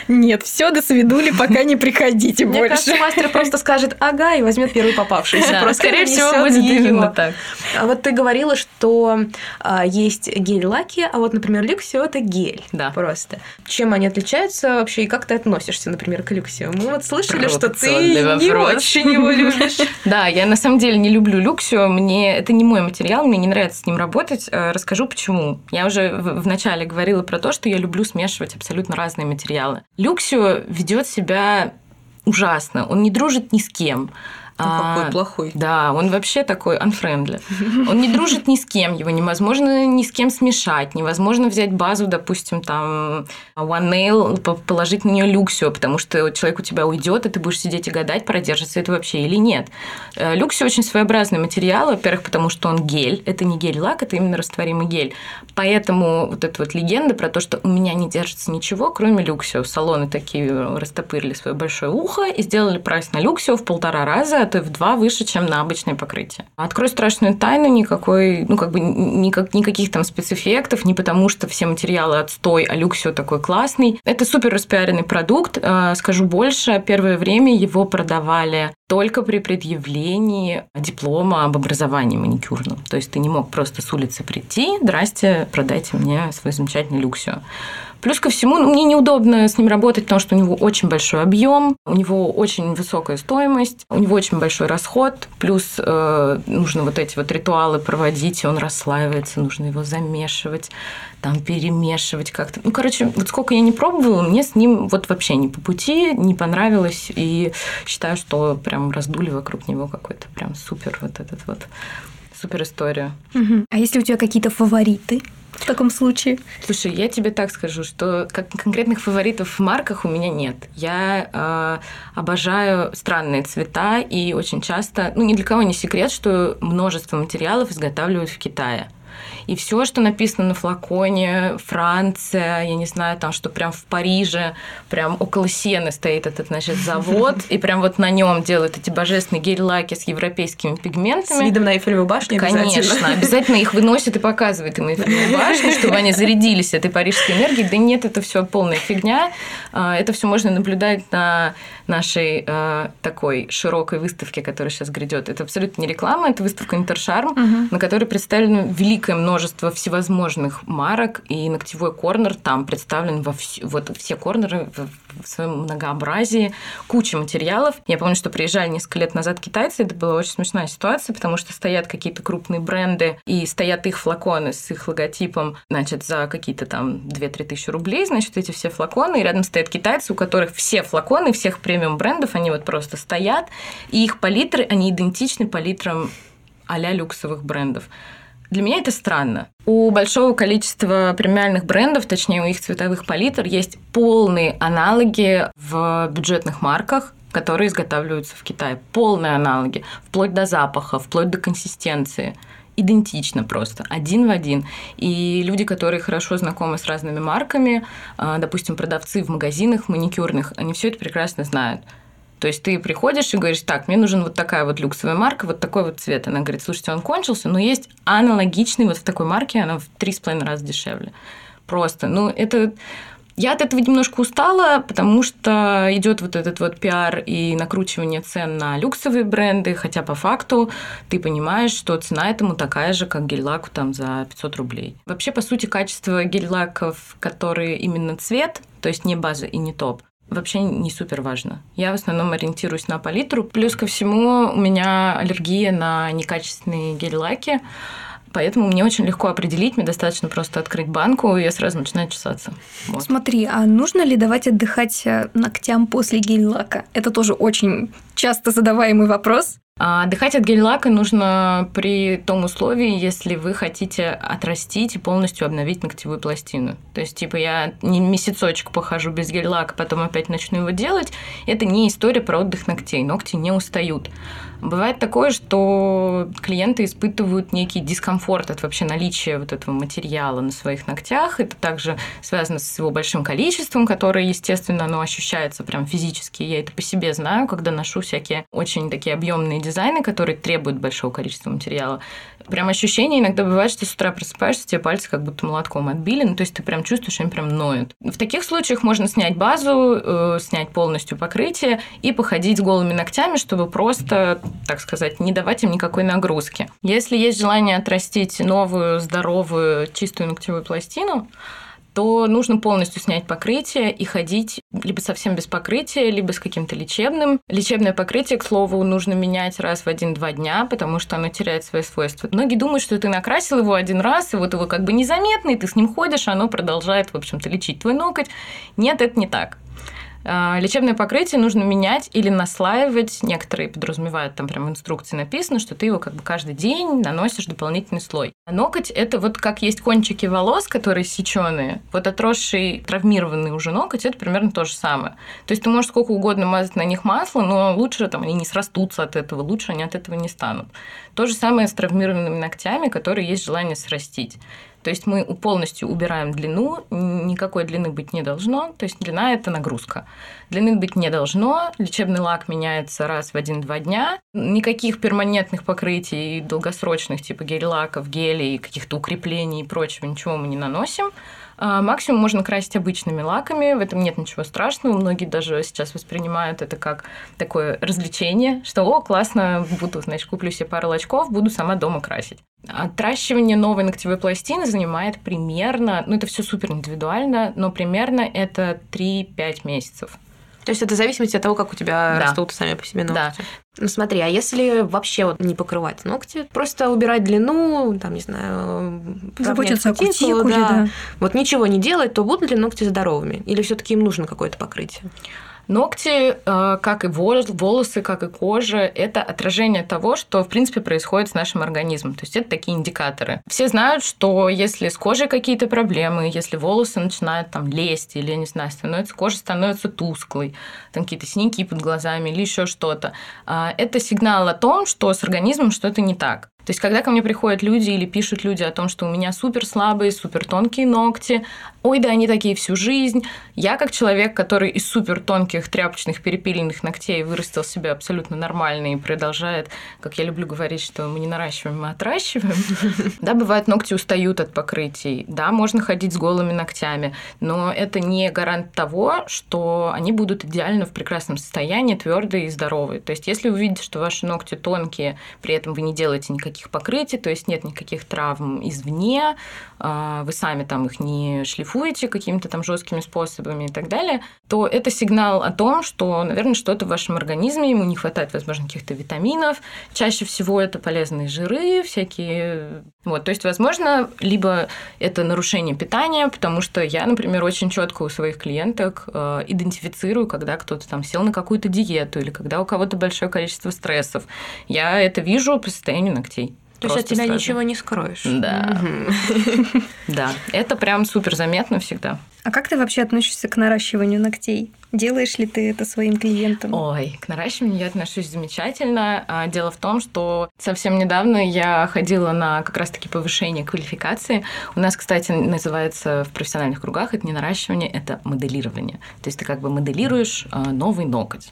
нет, все, до свидули, пока не приходите Мне больше. кажется, мастер просто скажет «ага» и возьмет первый попавшийся. Просто скорее всего, будет именно так. А вот ты говорила, что а, есть гель-лаки, а вот, например, люксио – это гель. Да. Просто. Чем они отличаются вообще, и как ты относишься, например, к люксио? Мы вот слышали, что ты не очень его любишь. <laughs> Да, я на самом деле не люблю люксио, мне это не мой материал, мне не нравится с ним работать. Э, Расскажу почему. Я уже в в начале говорила про то, что я люблю смешивать абсолютно разные материалы. Люксио ведет себя ужасно, он не дружит ни с кем. А, плохой. Да, он вообще такой unfriendly. <laughs> Он не дружит ни с кем, его невозможно ни с кем смешать, невозможно взять базу, допустим, там One Nail, по- положить на нее люксио, потому что человек у тебя уйдет, и ты будешь сидеть и гадать, продержится это вообще или нет. Э, Люксио очень своеобразный материал, во-первых, потому что он гель, это не гель-лак, это именно растворимый гель. Поэтому вот эта вот легенда про то, что у меня не держится ничего, кроме люксио. Салоны такие растопырили свое большое ухо и сделали прайс на люксио в полтора раза, а то и в два выше, чем на обычное покрытие. Открою страшную тайну, никакой, ну как бы никак, никаких там спецэффектов, не потому что все материалы отстой, а люксио такой классный. Это супер распиаренный продукт. Э, Скажу больше, первое время его продавали только при предъявлении диплома об образовании маникюрном. То есть ты не мог просто с улицы прийти, здрасте, продайте мне свой замечательный люксио. Плюс ко всему, ну, мне неудобно с ним работать, потому что у него очень большой объем, у него очень высокая стоимость, у него очень большой расход, плюс э, нужно вот эти вот ритуалы проводить, он расслаивается, нужно его замешивать, там перемешивать как-то. Ну, короче, вот сколько я не пробовала, мне с ним вот вообще не по пути, не понравилось, и считаю, что прям раздули вокруг него какой-то прям супер вот этот вот супер историю. Мгм. А если у тебя какие-то фавориты в таком случае? Слушай, я тебе так скажу, что как конкретных фаворитов в марках у меня нет. Я э, обожаю странные цвета и очень часто, ну ни для кого не секрет, что множество материалов изготавливают в Китае. И все, что написано на флаконе, Франция, я не знаю, там, что прям в Париже, прям около Сены стоит этот, значит, завод, <laughs> и прям вот на нем делают эти божественные гель-лаки с европейскими С пигментами. видом на Эйфелеву башню. Конечно, обязательно их выносят и показывают им Эйфелеву башню, чтобы они зарядились этой парижской энергией. Да нет, это все полная фигня. А, Это все можно наблюдать на нашей а, такой широкой выставке, которая сейчас грядет. Это абсолютно не реклама, это выставка Интершарм, на которой представлено великое множество всевозможных марок, и ногтевой корнер там представлен во вс- вот все корнеры в, своем многообразии, куча материалов. Я помню, что приезжали несколько лет назад китайцы, это была очень смешная ситуация, потому что стоят какие-то крупные бренды, и стоят их флаконы с их логотипом, значит, за какие-то там 2-3 тысячи рублей, значит, эти все флаконы, и рядом стоят китайцы, у которых все флаконы всех премиум брендов, они вот просто стоят, и их палитры, они идентичны палитрам а-ля люксовых брендов. Для меня это странно. У большого количества премиальных брендов, точнее у их цветовых палитр, есть полные аналоги в бюджетных марках, которые изготавливаются в Китае. Полные аналоги, вплоть до запаха, вплоть до консистенции. Идентично просто, один в один. И люди, которые хорошо знакомы с разными марками, а, допустим, продавцы в магазинах маникюрных, они все это прекрасно знают. То есть ты приходишь и говоришь, так, мне нужен вот такая вот люксовая марка, вот такой вот цвет. Она говорит, слушайте, он кончился, но есть аналогичный вот в такой марке, она в три с половиной раза дешевле. Просто, ну, это... Я от этого немножко устала, потому что идет вот этот вот пиар и накручивание цен на люксовые бренды, хотя по факту ты понимаешь, что цена этому такая же, как гель-лаку там за 500 рублей. Вообще, по сути, качество гель-лаков, которые именно цвет, то есть не база и не топ, вообще не супер важно. Я в основном ориентируюсь на палитру. Плюс ко всему у меня аллергия на некачественные гель-лаки, поэтому мне очень легко определить, мне достаточно просто открыть банку, и я сразу начинаю чесаться. Вот. Смотри, а нужно ли давать отдыхать э, ногтям после гель-лака? Это тоже очень часто задаваемый вопрос. А отдыхать от гель-лака нужно при том условии, если вы хотите отрастить и полностью обновить ногтевую пластину. То есть, типа, я не месяцочек похожу без гель-лака, потом опять начну его делать. Это не история про отдых ногтей. Ногти не устают. Бывает такое, что клиенты испытывают некий дискомфорт от вообще наличия вот этого материала на своих ногтях. Это также связано с его большим количеством, которое, естественно, оно ощущается прям физически. Я это по себе знаю, когда ношу всякие очень такие объемные дизайны, которые требуют большого количества материала. Прям ощущение иногда бывает, что с утра просыпаешься, тебе пальцы как будто молотком отбили, ну то есть ты прям чувствуешь, они прям ноют. В таких случаях можно снять базу, э, снять полностью покрытие и походить с голыми ногтями, чтобы просто, так сказать, не давать им никакой нагрузки. Если есть желание отрастить новую, здоровую, чистую ногтевую пластину, то нужно полностью снять покрытие и ходить либо совсем без покрытия, либо с каким-то лечебным. Лечебное покрытие, к слову, нужно менять раз в один-два дня, потому что оно теряет свои свойства. Многие думают, что ты накрасил его один раз, и вот его как бы незаметно, и ты с ним ходишь, а оно продолжает, в общем-то, лечить твой ноготь. Нет, это не так. А, лечебное покрытие нужно менять или наслаивать. Некоторые подразумевают, там прям в инструкции написано, что ты его как бы каждый день наносишь дополнительный слой. А ноготь – это вот как есть кончики волос, которые сеченые. Вот отросший, травмированный уже ноготь – это примерно то же самое. То есть ты можешь сколько угодно мазать на них масло, но лучше там они не срастутся от этого, лучше они от этого не станут. То же самое с травмированными ногтями, которые есть желание срастить. То есть мы полностью убираем длину, никакой длины быть не должно, то есть длина – это нагрузка. Длины быть не должно, лечебный лак меняется раз в один-два дня, никаких перманентных покрытий долгосрочных, типа гель-лаков, гелей, каких-то укреплений и прочего, ничего мы не наносим. А, максимум можно красить обычными лаками, в этом нет ничего страшного. Многие даже сейчас воспринимают это как такое развлечение, что «О, классно, буду, значит, куплю себе пару лачков, буду сама дома красить». Отращивание новой ногтевой пластины занимает примерно, ну это все супер индивидуально, но примерно это 3-5 месяцев. То есть это в зависимости от того, как у тебя да. растут сами по себе ногти. Да. Ну смотри, а если вообще вот не покрывать ногти, просто убирать длину, там, не знаю, заботиться о кутикуле, да. да. Вот ничего не делать, то будут ли ногти здоровыми? Или все таки им нужно какое-то покрытие? Ногти, э, как и волосы, как и кожа, это отражение того, что, в принципе, происходит с нашим организмом. То есть это такие индикаторы. Все знают, что если с кожей какие-то проблемы, если волосы начинают там лезть или, не знаю, становится, кожа становится тусклой, там какие-то синяки под глазами или еще что-то, а, это сигнал о том, что с организмом что-то не так. То есть, когда ко мне приходят люди или пишут люди о том, что у меня супер слабые, супер тонкие ногти, ой, да они такие всю жизнь. Я, как человек, который из супер тонких тряпочных перепиленных ногтей вырастил себя абсолютно нормально и продолжает, как я люблю говорить, что мы не наращиваем, мы отращиваем. <laughs> Да, бывают ногти устают от покрытий. Да, можно ходить с голыми ногтями, но это не гарант того, что они будут идеально в прекрасном состоянии, твердые и здоровые. То есть, если вы видите, что ваши ногти тонкие, при этом вы не делаете никаких никаких покрытий, то есть нет никаких травм извне, а, вы сами там их не шлифуете какими-то там жесткими способами и так далее, то это сигнал о том, что, наверное, что-то в вашем организме, ему не хватает, возможно, каких-то витаминов. Чаще всего это полезные жиры, всякие... Вот, то есть, возможно, либо это нарушение питания, потому что я, например, очень четко у своих клиенток э, идентифицирую, когда кто-то там сел на какую-то диету или когда у кого-то большое количество стрессов. Я это вижу по состоянию ногтей. То есть от тебя сразу. ничего не скроешь. Да. <laughs> Да. Это прям супер заметно всегда. А как ты вообще относишься к наращиванию ногтей? Делаешь ли ты это своим клиентам? Ой, к наращиванию я отношусь замечательно. А, дело в том, что совсем недавно я ходила на как раз-таки повышение квалификации. У нас, кстати, называется в профессиональных кругах это не наращивание, это моделирование. То есть ты как бы моделируешь а, новый ноготь.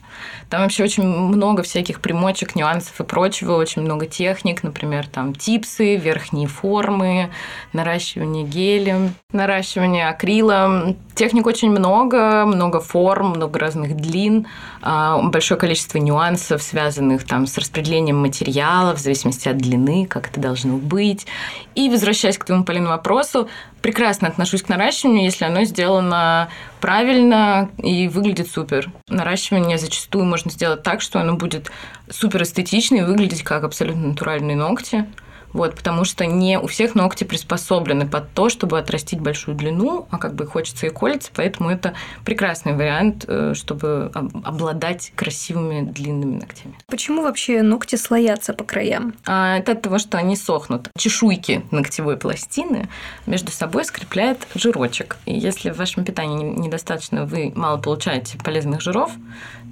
Там вообще очень много всяких примочек, нюансов и прочего, очень много техник, например, там типсы, верхние формы, наращивание гелем, наращивание акрилом. Техник очень много, много форм, много разных длин, а, большое количество нюансов, связанных там с распределением материалов в зависимости от длины, как это должно быть. И возвращаясь к твоему, Полин, вопросу, прекрасно отношусь к наращиванию, если оно сделано правильно и выглядит супер. Наращивание зачастую можно сделать так, что оно будет супер эстетично и выглядеть как абсолютно натуральные ногти. Вот, потому что не у всех ногти приспособлены под то, чтобы отрастить большую длину, а как бы хочется и колется, поэтому это прекрасный вариант, э, чтобы обладать красивыми длинными ногтями. Почему вообще ногти слоятся по краям? А, это от того, что они сохнут. Чешуйки ногтевой пластины между собой скрепляет жирочек. И если в вашем питании недостаточно, вы мало получаете полезных жиров,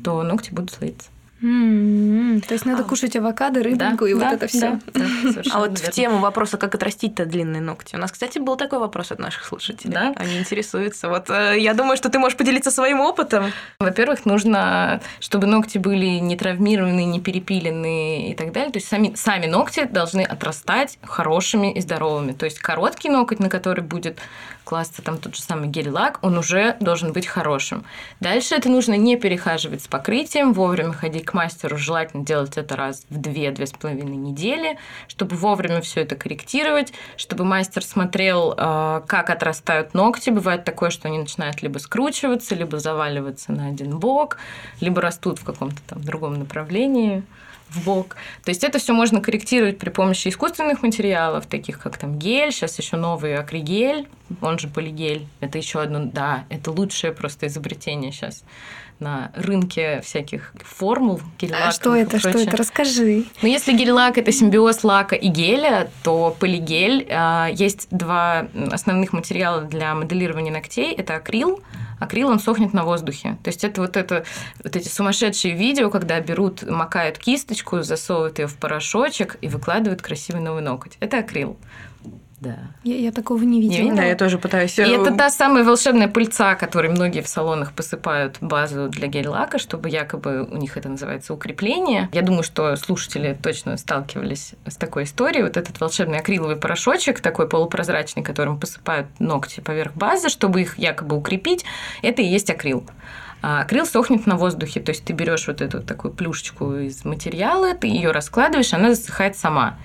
то ногти будут слоиться. М-м-м. То есть надо кушать авокадо, рыбинку и вот это все. <laughs> А вот в тему вопроса, как отрастить-то длинные ногти. У нас, кстати, был такой вопрос от наших слушателей. Да? Они интересуются. Вот э, я думаю, что ты можешь поделиться своим опытом. Во-первых, нужно, чтобы ногти были не травмированы, не перепилены и так далее. То есть сами, сами ногти должны отрастать хорошими и здоровыми. То есть короткий ноготь, на который будет класться там тот же самый гель-лак, он уже должен быть хорошим. Дальше это нужно не перехаживать с покрытием, вовремя ходить к мастеру, желательно делать это раз в 2-2,5 недели, чтобы вовремя все это корректировать, чтобы мастер смотрел, э, как отрастают ногти. Бывает такое, что они начинают либо скручиваться, либо заваливаться на один бок, либо растут в каком-то там другом направлении в бок. То есть это все можно корректировать при помощи искусственных материалов, таких как там гель, сейчас еще новый акригель, он же полигель. Это еще одно, да, это лучшее просто изобретение сейчас на рынке всяких формул гель-лаков. А что это? Что это? Расскажи. Ну, если гель-лак это симбиоз лака и геля, то полигель а, есть два основных материала для моделирования ногтей. Это акрил. Акрил он сохнет на воздухе. То есть это вот это вот эти сумасшедшие видео, когда берут, макают кисточку, засовывают ее в порошочек и выкладывают красивый новый ноготь. Это акрил. Да. Я, я такого не видела. Не видела? Да, я тоже пытаюсь. И это та самая волшебная пыльца, которой многие в салонах посыпают базу для гель-лака, чтобы якобы у них это называется укрепление. Я думаю, что слушатели точно сталкивались с такой историей. Вот этот волшебный акриловый порошочек, такой полупрозрачный, которым посыпают ногти поверх базы, чтобы их якобы укрепить, это и есть акрил. А акрил сохнет на воздухе, то есть ты берешь вот эту такую плюшечку из материала, ты ее раскладываешь, она засыхает сама.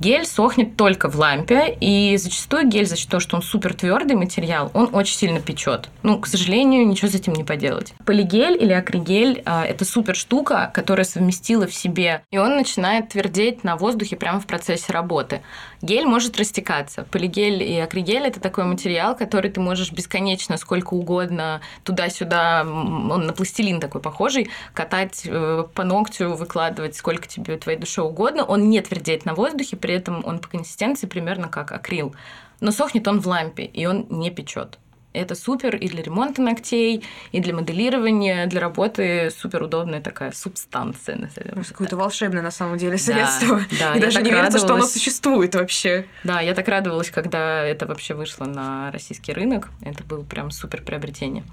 Гель сохнет только в лампе, и зачастую гель за счет того, что он супер твердый материал, он очень сильно печет. Ну, к сожалению, ничего с этим не поделать. Полигель или акригель а, – это супер штука, которая совместила в себе, и он начинает твердеть на воздухе прямо в процессе работы. Гель может растекаться. Полигель и акригель – это такой материал, который ты можешь бесконечно, сколько угодно, туда-сюда, он на пластилин такой похожий, катать э, по ногтю, выкладывать сколько тебе твоей душе угодно. Он не твердеет на воздухе, при этом он по консистенции примерно как акрил. Но сохнет он в лампе, и он не печет. Это супер и для ремонта ногтей, и для моделирования, для работы супер удобная такая субстанция. Назовем. Какое-то волшебное на самом деле средство. Да, да, и даже не верится, что оно существует вообще. Да, я так радовалась, когда это вообще вышло на российский рынок. Это было прям супер приобретение.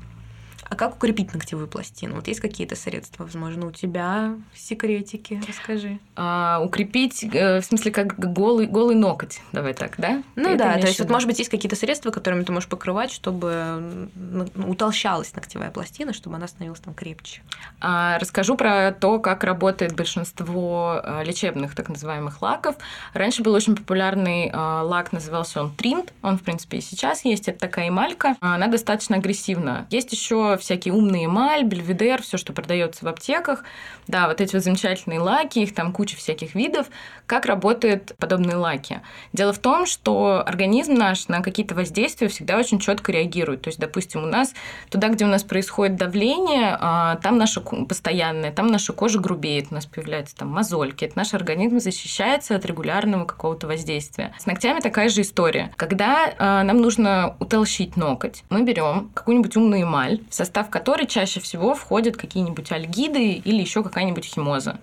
А как укрепить ногтевую пластину? Вот есть какие-то средства, возможно, у тебя секретики? Расскажи. А, укрепить, э, в смысле, как голый, голый ноготь, давай так, да? Ну Ты да, то есть, вот, может быть, есть какие-то средства, которыми ты можешь покрывать, чтобы утолщалась ногтевая пластина, чтобы она становилась там крепче. А, расскажу про то, как работает большинство э, лечебных так называемых лаков. Раньше был очень популярный э, лак, назывался он Тринд, он, в принципе, и сейчас есть. Это такая эмалька, она достаточно агрессивна. Есть еще всякие умные эмаль, бельведер, все, что продается в аптеках. Да, вот эти вот замечательные лаки, их там куча всяких видов. Как работают подобные лаки? Дело в том, что организм наш на какие-то воздействия всегда очень четко реагирует. То есть, допустим, у нас туда, где у нас происходит давление, а, там наша постоянная, там наша кожа грубеет, у нас появляются там мозольки. Это наш организм защищается от регулярного какого-то воздействия. С ногтями такая же история. Когда а, нам нужно утолщить ноготь, мы берем какую-нибудь умную эмаль, состав которой чаще всего входят какие-нибудь альдегиды или еще какая-нибудь химоза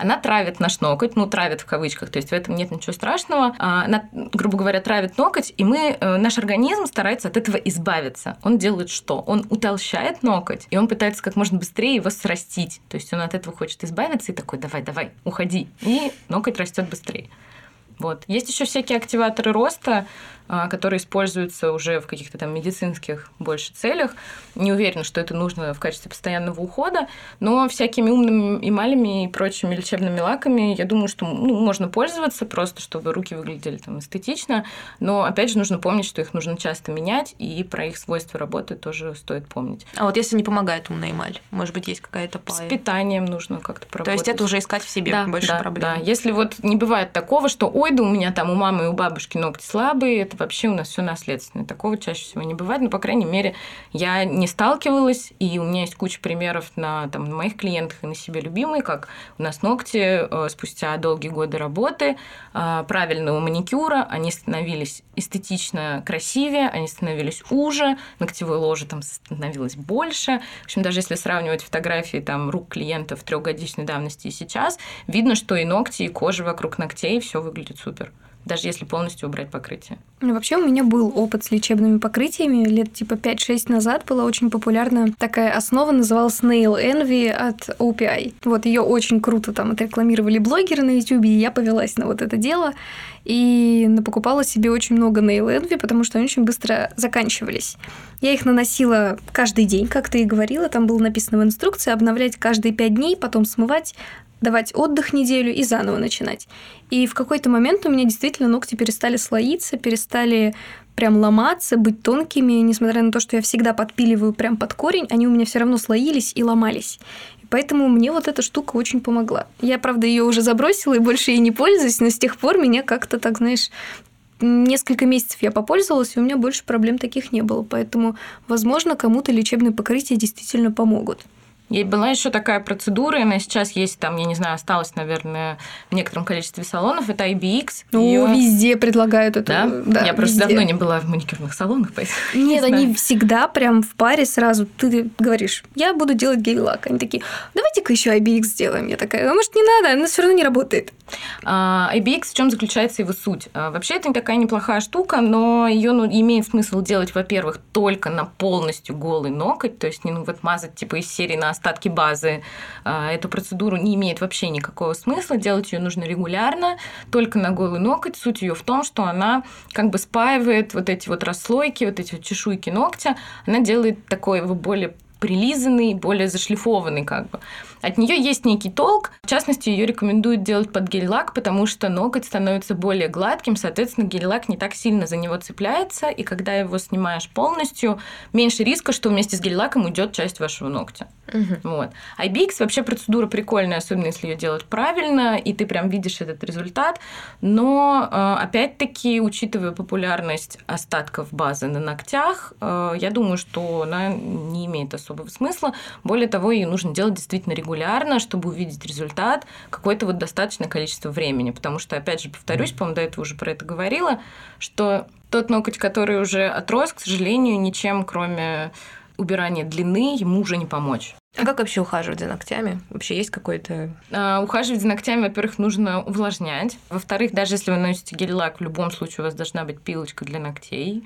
она травит наш ноготь, ну, травит в кавычках, то есть в этом нет ничего страшного. А, она, грубо говоря, травит ноготь, и мы, э, наш организм старается от этого избавиться. Он делает что? Он утолщает ноготь, и он пытается как можно быстрее его срастить. То есть он от этого хочет избавиться и такой, давай, давай, уходи. И ноготь растет быстрее. Вот. Есть еще всякие активаторы роста, которые используются уже в каких-то там медицинских больше целях. Не уверена, что это нужно в качестве постоянного ухода, но всякими умными эмалями и прочими лечебными лаками, я думаю, что ну, можно пользоваться просто, чтобы руки выглядели там эстетично, но опять же нужно помнить, что их нужно часто менять, и про их свойства работы тоже стоит помнить. А вот если не помогает умная эмаль, может быть, есть какая-то пая? С питанием нужно как-то поработать. То есть это уже искать в себе да, больше да, проблем. Да, если вот не бывает такого, что ой, да у меня там у мамы и у бабушки ногти слабые, это вообще у нас все наследственное. Такого чаще всего не бывает, но, по крайней мере, я не сталкивалась, и у меня есть куча примеров на, там, на моих клиентах и на себе любимые, как у нас ногти э, спустя долгие годы работы, э, правильного маникюра, они становились эстетично красивее, они становились уже, ногтевой ложе там становилось больше. В общем, даже если сравнивать фотографии там рук клиентов трехгодичной давности и сейчас, видно, что и ногти, и кожа вокруг ногтей, все выглядит супер даже если полностью убрать покрытие. Ну, вообще у меня был опыт с лечебными покрытиями. Лет типа 5-6 назад была очень популярна такая основа, называлась Nail Envy от OPI. Вот ее очень круто там отрекламировали блогеры на YouTube, и я повелась на вот это дело. И покупала себе очень много Nail Envy, потому что они очень быстро заканчивались. Я их наносила каждый день, как ты и говорила, там было написано в инструкции, обновлять каждые 5 дней, потом смывать, давать отдых неделю и заново начинать. И в какой-то момент у меня действительно ногти перестали слоиться, перестали прям ломаться, быть тонкими, несмотря на то, что я всегда подпиливаю прям под корень, они у меня все равно слоились и ломались. Поэтому мне вот эта штука очень помогла. Я, правда, ее уже забросила и больше ей не пользуюсь, но с тех пор меня как-то так, знаешь, несколько месяцев я попользовалась, и у меня больше проблем таких не было. Поэтому, возможно, кому-то лечебные покрытия действительно помогут. И была еще такая процедура, она сейчас есть там, я не знаю, осталась, наверное, в некотором количестве салонов, это IBX. Ну, Её... везде предлагают это. Да? да я просто давно не была в маникюрных салонах, поэтому <laughs> Нет, не они всегда прям в паре сразу. Ты говоришь, я буду делать гель-лак. Они такие, давайте-ка еще IBX сделаем. Я такая, а может, не надо, она все равно не работает. А, IBX в чем заключается его суть? А, вообще это не такая неплохая штука, но ее ну, имеет смысл делать, во-первых, только на полностью голый ноготь, то есть не ну, вот мазать типа из серии на остатки базы. А, эту процедуру не имеет вообще никакого смысла, делать ее нужно регулярно, только на голый ноготь. Суть ее в том, что она как бы спаивает вот эти вот расслойки, вот эти вот чешуйки ногтя, она делает такой его более прилизанный, более зашлифованный как бы. От нее есть некий толк. В частности, ее рекомендуют делать под гель-лак, потому что ноготь становится более гладким, соответственно, гель-лак не так сильно за него цепляется, и когда его снимаешь полностью, меньше риска, что вместе с гель-лаком уйдет часть вашего ногтя. Угу. Вот. IBX вообще процедура прикольная, особенно если ее делать правильно, и ты прям видишь этот результат. Но э, опять-таки, учитывая популярность остатков базы на ногтях, э, я думаю, что она не имеет особого смысла. Более того, ее нужно делать действительно регулярно регулярно, чтобы увидеть результат, какое-то вот достаточное количество времени. Потому что, опять же, повторюсь, по-моему, до этого уже про это говорила, что тот ноготь, который уже отрос, к сожалению, ничем, кроме убирания длины, ему уже не помочь. А как вообще ухаживать за ногтями? Вообще есть какой-то... А, ухаживать за ногтями, во-первых, нужно увлажнять. Во-вторых, даже если вы носите гель-лак, в любом случае у вас должна быть пилочка для ногтей.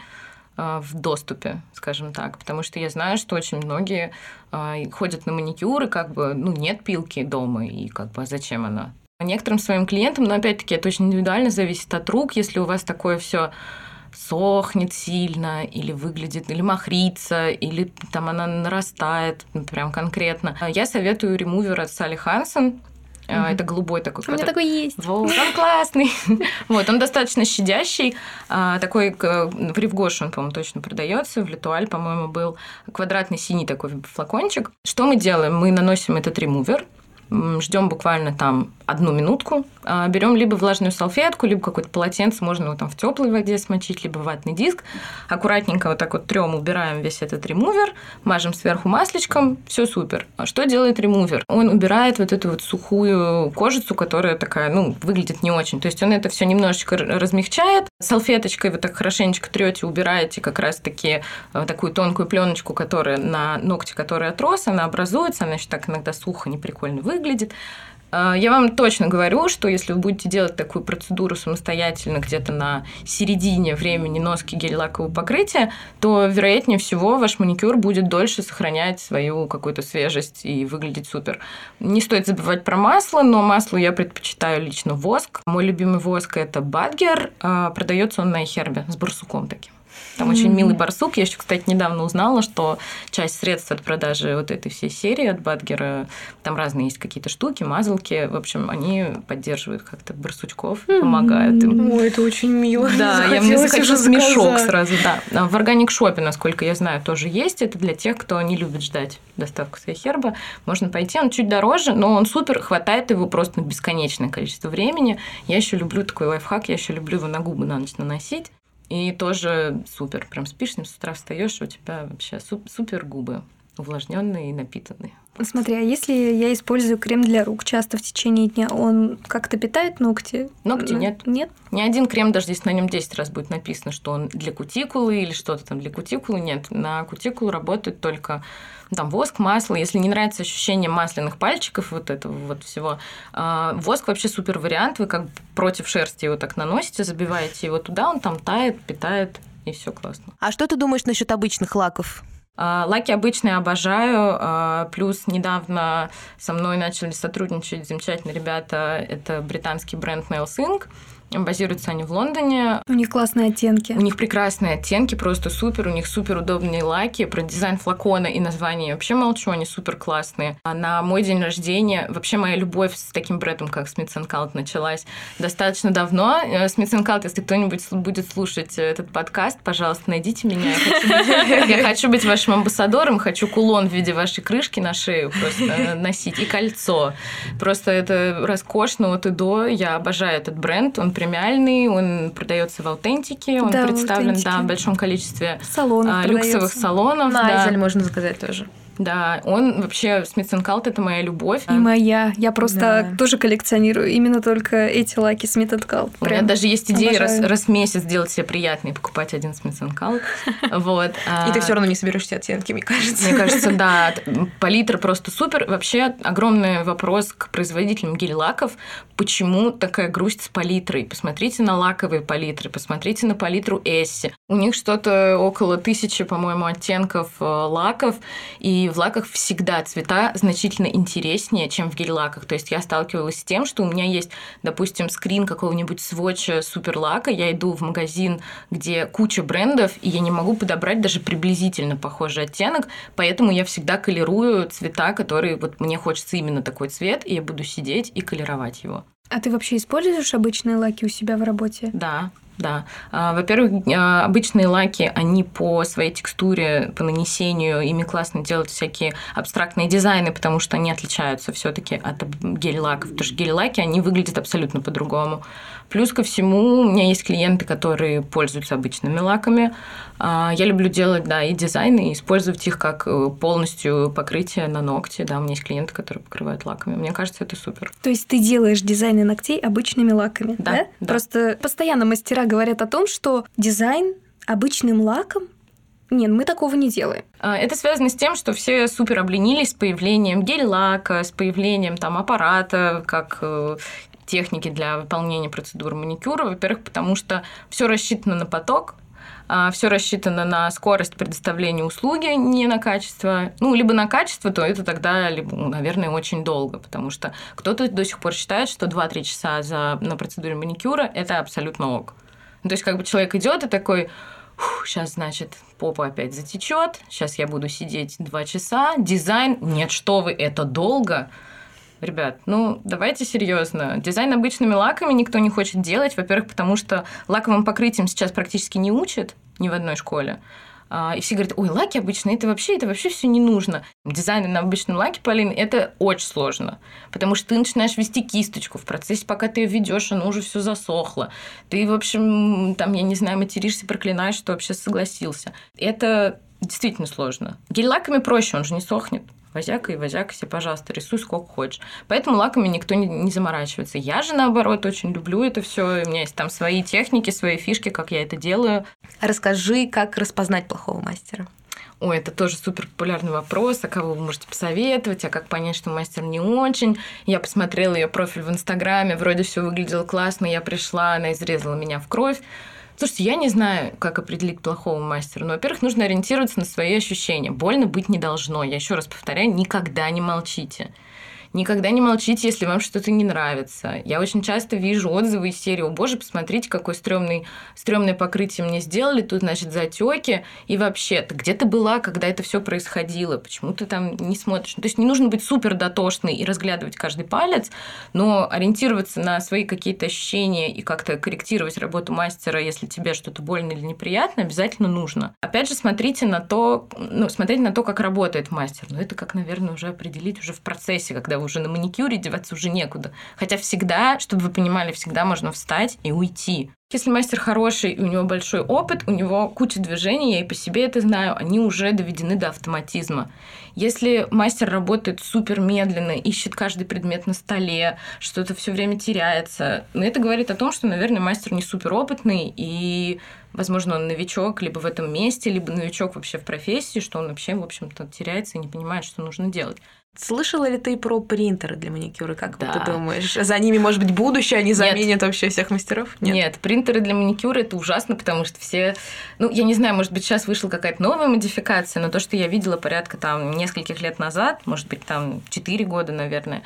А, в доступе, скажем так, потому что я знаю, что очень многие а, ходят на маникюры, как бы, ну, нет пилки дома, и как бы, а зачем она? Некоторым своим клиентам, но опять-таки это очень индивидуально зависит от рук, если у вас такое все сохнет сильно, или выглядит, или махрится, или там она нарастает, ну, прям конкретно. Я советую ремувер от Салли Хансен, Угу. Это голубой такой. У меня такой есть. Вот, он классный. <laughs> вот, он достаточно щадящий. А, такой в Ривгош он, по-моему, точно продается. В Литуаль, по-моему, был квадратный синий такой флакончик. Что мы делаем? Мы наносим этот ремувер, ждем буквально там одну минутку, берем либо влажную салфетку, либо какое-то полотенце, можно его там в теплой воде смочить, либо ватный диск. Аккуратненько вот так вот трем убираем весь этот ремувер, мажем сверху масличком, все супер. А что делает ремувер? Он убирает вот эту вот сухую кожицу, которая такая, ну, выглядит не очень. То есть он это все немножечко размягчает. Салфеточкой вы так хорошенечко трете, убираете как раз-таки э, такую тонкую пленочку, которая на ногте, который отрос, она образуется, она еще так иногда сухо, неприкольно выглядит. А, я вам точно говорю, что если вы будете делать такую процедуру самостоятельно где-то на середине времени носки гель-лакового покрытия, то, вероятнее всего, ваш маникюр будет дольше сохранять свою какую-то свежесть и выглядеть супер. Не стоит забывать про масло, но масло я предпочитаю лично воск. Мой любимый воск – это Бадгер. А, продается он на Эхербе с барсуком таким. Там mm-hmm. очень милый барсук. Я еще, кстати, недавно узнала, что часть средств от продажи вот этой всей серии от Бадгера, там разные есть какие-то штуки, мазалки. В общем, они поддерживают как-то барсучков, mm-hmm. помогают им. Ой, это очень мило. Да, я мне захотелось мешок сразу, да. В органик шопе, насколько я знаю, тоже есть. Это для тех, кто не любит ждать доставку своей херба. Можно пойти, он чуть дороже, но он супер, хватает его просто на бесконечное количество времени. Я еще люблю такой лайфхак, я еще люблю его на губы на ночь наносить. И тоже супер. Прям спишь с ним, с утра встаешь, у тебя вообще супер губы увлажненные и напитанные. Смотри, а если я использую крем для рук часто в течение дня, он как-то питает ногти? Ногти нет. Нет? Ни один крем, даже если на нем 10 раз будет написано, что он для кутикулы или что-то там для кутикулы, нет. На кутикулу работает только там воск, масло. Если не нравится ощущение масляных пальчиков, вот этого вот всего, а, воск вообще супер вариант. Вы как против шерсти его так наносите, забиваете его туда, он там тает, питает, и все классно. А что ты думаешь насчет обычных лаков? А, лаки обычные обожаю, а, плюс недавно со мной начали сотрудничать замечательные ребята, это британский бренд Nails Inc., Базируются они в Лондоне. У них классные оттенки. У них прекрасные оттенки, просто супер. У них супер удобные лаки. Про дизайн флакона и название я вообще молчу, они супер классные. А на мой день рождения, вообще моя любовь с таким брендом, как Smith Cult, началась достаточно давно. Smith э, Cult, если кто-нибудь будет слушать этот подкаст, пожалуйста, найдите меня. <laughs> Я хочу быть вашим амбассадором, хочу кулон в виде вашей крышки на шею просто носить и кольцо. Просто это роскошно от и до. Я обожаю этот бренд. Он премиальный, он продается в аутентике, он да, представлен да, в большом количестве салонов а, люксовых салонов. Найзель да. можно заказать тоже. Да, он вообще, Смит Калт это моя любовь. И моя. Я просто да. тоже коллекционирую именно только эти лаки Smith Cult. У меня даже есть идея раз, раз в месяц сделать себе приятно и покупать один Smith Cult. <laughs> Вот. И ты все равно не соберешь все оттенки, мне кажется. Мне кажется, да. Палитра просто супер. Вообще огромный вопрос к производителям гель-лаков. Почему такая грусть с палитрой? Посмотрите на лаковые палитры, посмотрите на палитру Essie. У них что-то около тысячи, по-моему, оттенков э, лаков, и в лаках всегда цвета значительно интереснее, чем в гель-лаках. То есть я сталкивалась с тем, что у меня есть, допустим, скрин какого-нибудь свотча супер лака, я иду в магазин, где куча брендов, и я не могу подобрать даже приблизительно похожий оттенок, поэтому я всегда колерую цвета, которые вот мне хочется именно такой цвет, и я буду сидеть и колеровать его. А ты вообще используешь обычные лаки у себя в работе? Да, да. А, во-первых, а, обычные лаки, они по своей текстуре, по нанесению, ими классно делать всякие абстрактные дизайны, потому что они отличаются все таки от гель-лаков. Потому что гель-лаки, они выглядят абсолютно по-другому. Плюс ко всему, у меня есть клиенты, которые пользуются обычными лаками. А, я люблю делать, да, и дизайны, и использовать их как э, полностью покрытие на ногти. Да, у меня есть клиенты, которые покрывают лаками. Мне кажется, это супер. То есть ты делаешь дизайны ногтей обычными лаками, да? да? да. Просто постоянно мастера говорят о том, что дизайн обычным лаком нет, мы такого не делаем. А, это связано с тем, что все супер обленились с появлением гель-лака, с появлением там аппарата, как э, техники для выполнения процедуры маникюра. Во-первых, потому что все рассчитано на поток, а, все рассчитано на скорость предоставления услуги, не на качество. Ну, либо на качество, то это тогда, либо, ну, наверное, очень долго, потому что кто-то до сих пор считает, что 2-3 часа за, на процедуре маникюра – это абсолютно ок. Ну, то есть, как бы человек идет и такой, сейчас, значит, попа опять затечет, сейчас я буду сидеть 2 часа, дизайн, нет, что вы, это долго – Ребят, ну давайте серьезно. Дизайн обычными лаками никто не хочет делать. Во-первых, потому что лаковым покрытием сейчас практически не учат ни в одной школе. А, и все говорят, ой, лаки обычные, это вообще, это вообще все не нужно. Дизайн на обычном лаке, Полин, это очень сложно. Потому что ты начинаешь вести кисточку. В процессе, пока ты ее ведешь, оно уже все засохло. Ты, в общем, там, я не знаю, материшься, проклинаешь, что вообще согласился. Это действительно сложно. Гель-лаками проще, он же не сохнет возяка и возякайся, пожалуйста, рисуй сколько хочешь. Поэтому лаками никто не, не заморачивается. Я же, наоборот, очень люблю это все. У меня есть там свои техники, свои фишки, как я это делаю. Расскажи, как распознать плохого мастера. Ой, это тоже супер популярный вопрос, а кого вы можете посоветовать, а как понять, что мастер не очень. Я посмотрела ее профиль в Инстаграме, вроде все выглядело классно, я пришла, она изрезала меня в кровь. Слушайте, я не знаю, как определить плохого мастера. Но, во-первых, нужно ориентироваться на свои ощущения. Больно быть не должно. Я еще раз повторяю, никогда не молчите. Никогда не молчите, если вам что-то не нравится. Я очень часто вижу отзывы из серии «О боже, посмотрите, какое стрёмный, стрёмное покрытие мне сделали, тут, значит, затеки И вообще, ты где ты была, когда это все происходило? Почему ты там не смотришь? Ну, то есть не нужно быть супер дотошной и разглядывать каждый палец, но ориентироваться на свои какие-то ощущения и как-то корректировать работу мастера, если тебе что-то больно или неприятно, обязательно нужно. Опять же, смотрите на то, ну, смотреть на то, как работает мастер. Но это как, наверное, уже определить уже в процессе, когда вы уже на маникюре, деваться уже некуда. Хотя всегда, чтобы вы понимали, всегда можно встать и уйти. Если мастер хороший, и у него большой опыт, у него куча движений, я и по себе это знаю, они уже доведены до автоматизма. Если мастер работает супер медленно, ищет каждый предмет на столе, что-то все время теряется, ну, это говорит о том, что, наверное, мастер не супер опытный, и, возможно, он новичок либо в этом месте, либо новичок вообще в профессии, что он вообще, в общем-то, теряется и не понимает, что нужно делать. Слышала ли ты про принтеры для маникюра? Как да. ты думаешь? За ними, может быть, будущее, они заменят Нет. вообще всех мастеров? Нет? Нет, принтеры для маникюра это ужасно, потому что все... Ну, я не знаю, может быть, сейчас вышла какая-то новая модификация, но то, что я видела порядка там нескольких лет назад, может быть, там 4 года, наверное,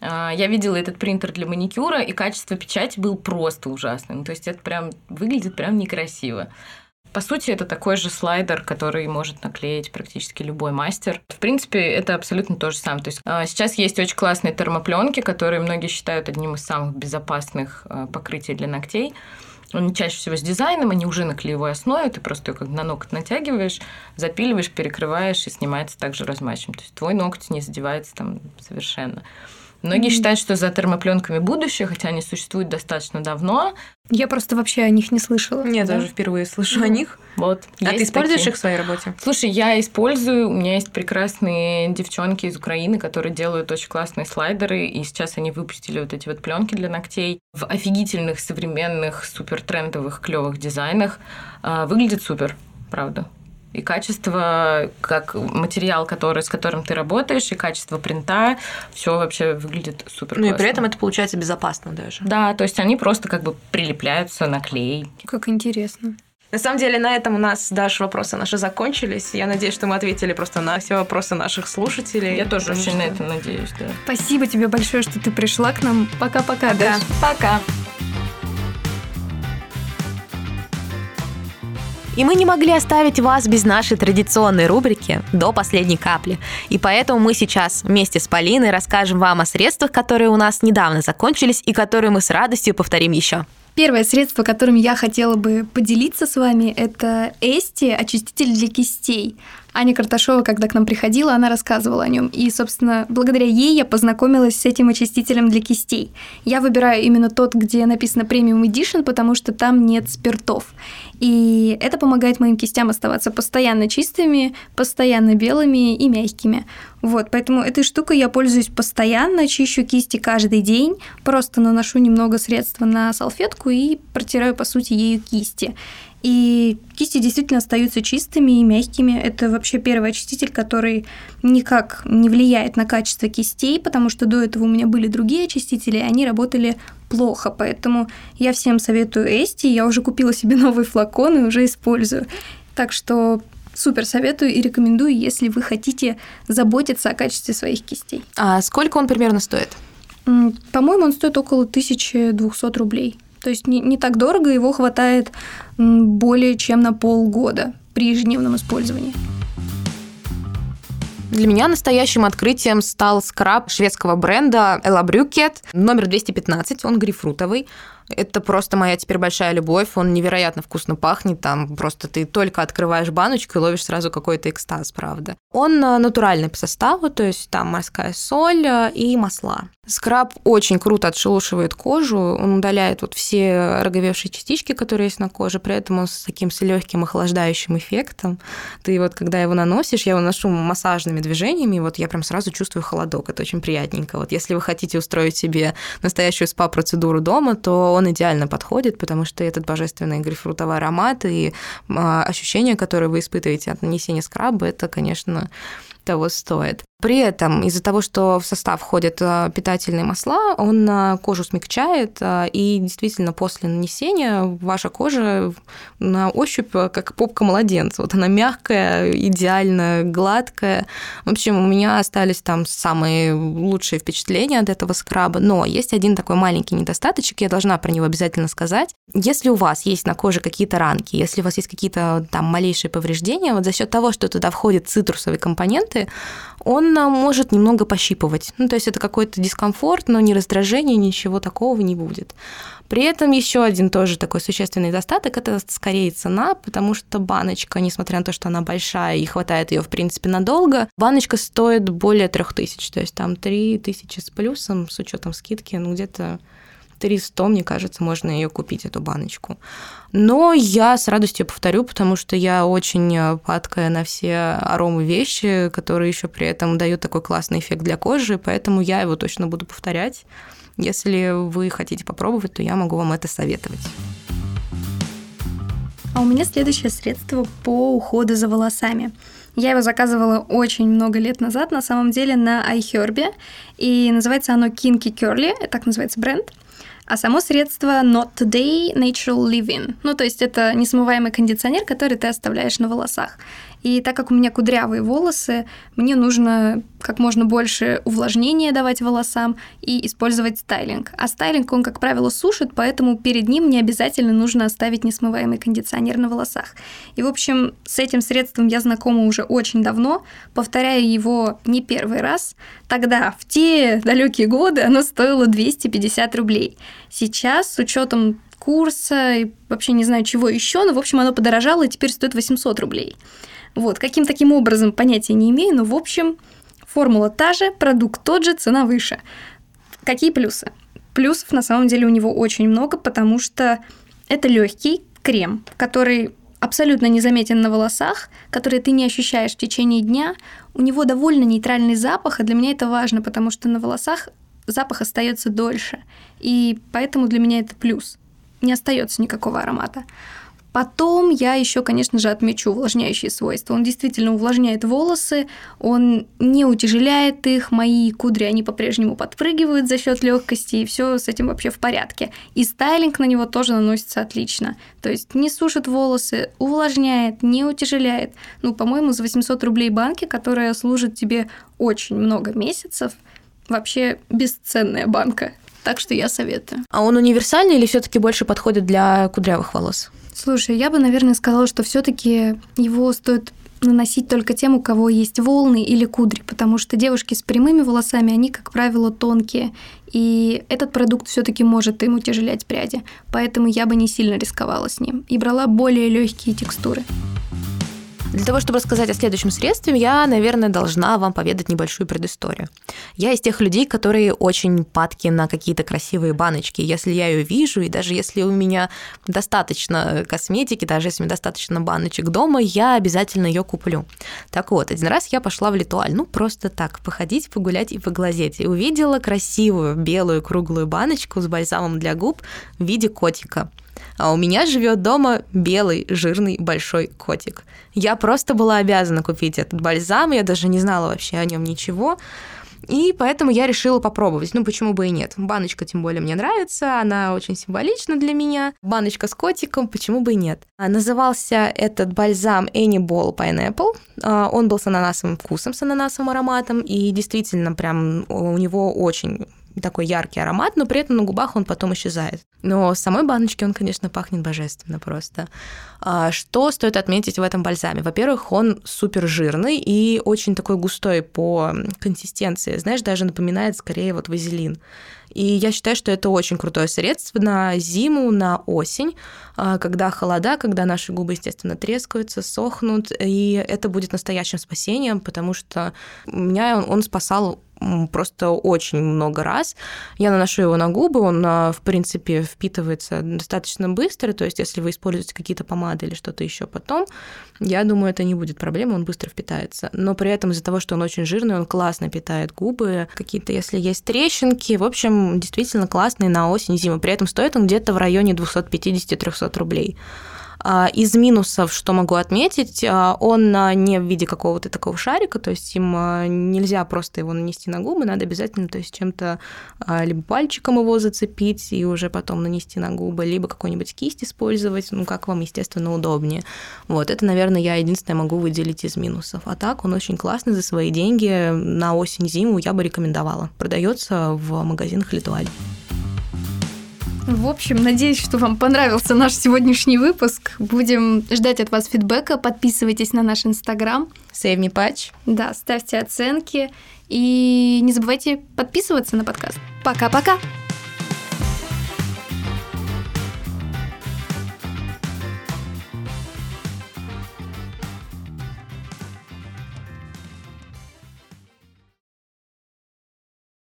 а, я видела этот принтер для маникюра, и качество печати было просто ужасным. Ну, то есть это прям выглядит прям некрасиво. По сути, это такой же слайдер, который может наклеить практически любой мастер. В принципе, это абсолютно то же самое. То есть а, сейчас есть очень классные термопленки, которые многие считают одним из самых безопасных а, покрытий для ногтей. Они чаще всего с дизайном, они уже на клеевой основе, ты просто ее как на ноготь натягиваешь, запиливаешь, перекрываешь и снимается также размачем. То есть твой ноготь не задевается там совершенно. Многие mm-hmm. считают, что за термопленками будущее, хотя они существуют достаточно давно. Я просто вообще о них не слышала. Нет, да? даже впервые слышу mm-hmm. о них. Вот. А ты используешь такие. их в своей работе? Слушай, я использую. У меня есть прекрасные девчонки из Украины, которые делают очень классные слайдеры, и сейчас они выпустили вот эти вот пленки для ногтей в офигительных, современных, супер трендовых, клевых дизайнах. А, выглядит супер, правда и качество, как материал, который, с которым ты работаешь, и качество принта, все вообще выглядит супер. Ну и при этом это получается безопасно даже. Да, то есть они просто как бы прилепляются на клей. Как интересно. На самом деле, на этом у нас, даже вопросы наши закончились. Я надеюсь, что мы ответили просто на все вопросы наших слушателей. Я тоже очень что... на это надеюсь, да. Спасибо тебе большое, что ты пришла к нам. Пока-пока, да. Пока. И мы не могли оставить вас без нашей традиционной рубрики «До последней капли». И поэтому мы сейчас вместе с Полиной расскажем вам о средствах, которые у нас недавно закончились и которые мы с радостью повторим еще. Первое средство, которым я хотела бы поделиться с вами, это Эсти, очиститель для кистей. Аня Карташова, когда к нам приходила, она рассказывала о нем. И, собственно, благодаря ей я познакомилась с этим очистителем для кистей. Я выбираю именно тот, где написано Premium Edition, потому что там нет спиртов. И это помогает моим кистям оставаться постоянно чистыми, постоянно белыми и мягкими. Вот, поэтому этой штукой я пользуюсь постоянно, чищу кисти каждый день, просто наношу немного средства на салфетку и протираю, по сути, ею кисти. И кисти действительно остаются чистыми и мягкими. Это вообще первый очиститель, который никак не влияет на качество кистей, потому что до этого у меня были другие очистители, и они работали плохо. Поэтому я всем советую Эсти. Я уже купила себе <laughs> новый флакон и уже использую. Так что супер советую и рекомендую, если вы хотите заботиться о качестве своих кистей. А сколько он примерно стоит? По-моему, он стоит около 1200 рублей. То есть не, не так дорого, его хватает более чем на полгода при ежедневном использовании. Для меня настоящим открытием стал скраб шведского бренда Ella номер 215, он грейпфрутовый. Это просто моя теперь большая любовь. Он невероятно вкусно пахнет. Там просто ты только открываешь баночку и ловишь сразу какой-то экстаз, правда. Он э, натуральный по составу, то есть там морская соль э, и масла. Скраб очень круто отшелушивает кожу, он удаляет вот все роговевшие частички, которые есть на коже, при этом он с таким с легким охлаждающим эффектом. Ты вот, когда его наносишь, я его ношу массажными движениями, вот я прям сразу чувствую холодок, это очень приятненько. Вот если вы хотите устроить себе настоящую спа-процедуру дома, то он идеально подходит, потому что этот божественный грейпфрутовый аромат и а, ощущения, которые вы испытываете от нанесения скраба, это, конечно, того стоит. При этом из-за того, что в состав входят э, питательные масла, он э, кожу смягчает, э, и действительно после нанесения ваша кожа на ощупь как попка младенца. Вот она мягкая, идеально гладкая. В общем, у меня остались там самые лучшие впечатления от этого скраба. Но есть один такой маленький недостаточек, я должна про него обязательно сказать. Если у вас есть на коже какие-то ранки, если у вас есть какие-то там малейшие повреждения, вот за счет того, что туда входит цитрусовый компонент, советы, он может немного пощипывать. Ну, то есть это какой-то дискомфорт, но не раздражение, ничего такого не будет. При этом еще один тоже такой существенный недостаток – это скорее цена, потому что баночка, несмотря на то, что она большая и хватает ее в принципе надолго, баночка стоит более 3000, то есть там 3000 с плюсом, с учетом скидки, ну где-то 300, мне кажется, можно ее купить, эту баночку. Но я с радостью повторю, потому что я очень э, падкая на все аромы вещи, которые еще при этом дают такой классный эффект для кожи, поэтому я его точно буду повторять. Если вы хотите попробовать, то я могу вам это советовать. А у меня следующее средство по уходу за волосами. Я его заказывала очень много лет назад, на самом деле, на iHerb, и называется оно Kinky Curly, так называется бренд. А само средство Not Today Natural Living. Ну, то есть это несмываемый кондиционер, который ты оставляешь на волосах. И так как у меня кудрявые волосы, мне нужно как можно больше увлажнения давать волосам и использовать стайлинг. А стайлинг, он, как правило, сушит, поэтому перед ним не обязательно нужно оставить несмываемый кондиционер на волосах. И, в общем, с этим средством я знакома уже очень давно, повторяю его не первый раз. Тогда, в те далекие годы, оно стоило 250 рублей. Сейчас, с учетом курса и вообще не знаю чего еще, но, в общем, оно подорожало и теперь стоит 800 рублей. Вот, каким таким образом, понятия не имею, но, в общем, формула та же, продукт тот же, цена выше. Какие плюсы? Плюсов на самом деле у него очень много, потому что это легкий крем, который абсолютно незаметен на волосах, который ты не ощущаешь в течение дня. У него довольно нейтральный запах, и для меня это важно, потому что на волосах запах остается дольше. И поэтому для меня это плюс. Не остается никакого аромата. Потом я еще, конечно же, отмечу увлажняющие свойства. Он действительно увлажняет волосы, он не утяжеляет их, мои кудри, они по-прежнему подпрыгивают за счет легкости, и все с этим вообще в порядке. И стайлинг на него тоже наносится отлично. То есть не сушит волосы, увлажняет, не утяжеляет. Ну, по-моему, за 800 рублей банки, которая служит тебе очень много месяцев, вообще бесценная банка. Так что я советую. А он универсальный или все-таки больше подходит для кудрявых волос? Слушай, я бы, наверное, сказала, что все-таки его стоит наносить только тем, у кого есть волны или кудри, потому что девушки с прямыми волосами, они, как правило, тонкие, и этот продукт все-таки может им утяжелять пряди, поэтому я бы не сильно рисковала с ним и брала более легкие текстуры. Для того, чтобы рассказать о следующем средстве, я, наверное, должна вам поведать небольшую предысторию. Я из тех людей, которые очень падки на какие-то красивые баночки. Если я ее вижу, и даже если у меня достаточно косметики, даже если у меня достаточно баночек дома, я обязательно ее куплю. Так вот, один раз я пошла в Литуаль, ну просто так, походить, погулять и поглазеть. И увидела красивую белую круглую баночку с бальзамом для губ в виде котика. А у меня живет дома белый, жирный, большой котик. Я просто была обязана купить этот бальзам, я даже не знала вообще о нем ничего. И поэтому я решила попробовать. Ну, почему бы и нет? Баночка, тем более, мне нравится, она очень символична для меня. Баночка с котиком, почему бы и нет? А, назывался этот бальзам Any Ball Pineapple. А, он был с ананасовым вкусом, с ананасовым ароматом, и действительно прям у него очень такой яркий аромат, но при этом на губах он потом исчезает. Но с самой баночки он, конечно, пахнет божественно просто. А, что стоит отметить в этом бальзаме? Во-первых, он супер жирный и очень такой густой по консистенции. Знаешь, даже напоминает скорее вот вазелин. И я считаю, что это очень крутое средство на зиму, на осень, а, когда холода, когда наши губы, естественно, трескаются, сохнут, и это будет настоящим спасением, потому что меня он, он спасал просто очень много раз. Я наношу его на губы, он, а, в принципе, впитывается достаточно быстро, то есть если вы используете какие-то помады или что-то еще потом, я думаю, это не будет проблемы, он быстро впитается. Но при этом из-за того, что он очень жирный, он классно питает губы, какие-то, если есть трещинки, в общем, действительно классный на осень-зиму. При этом стоит он где-то в районе 250-300 рублей. А, из минусов, что могу отметить, а, он а, не в виде какого-то такого шарика, то есть им нельзя просто его нанести на губы, надо обязательно то есть чем-то либо пальчиком его зацепить и уже потом нанести на губы, либо какой-нибудь кисть использовать, ну, как вам, естественно, удобнее. Вот, это, наверное, я единственное могу выделить из минусов. А так он очень классный за свои деньги. На осень-зиму я бы рекомендовала. Продается в магазинах Литуаль. В общем, надеюсь, что вам понравился наш сегодняшний выпуск. Будем ждать от вас фидбэка. Подписывайтесь на наш инстаграм. Save me patch. Да, ставьте оценки. И не забывайте подписываться на подкаст. Пока-пока!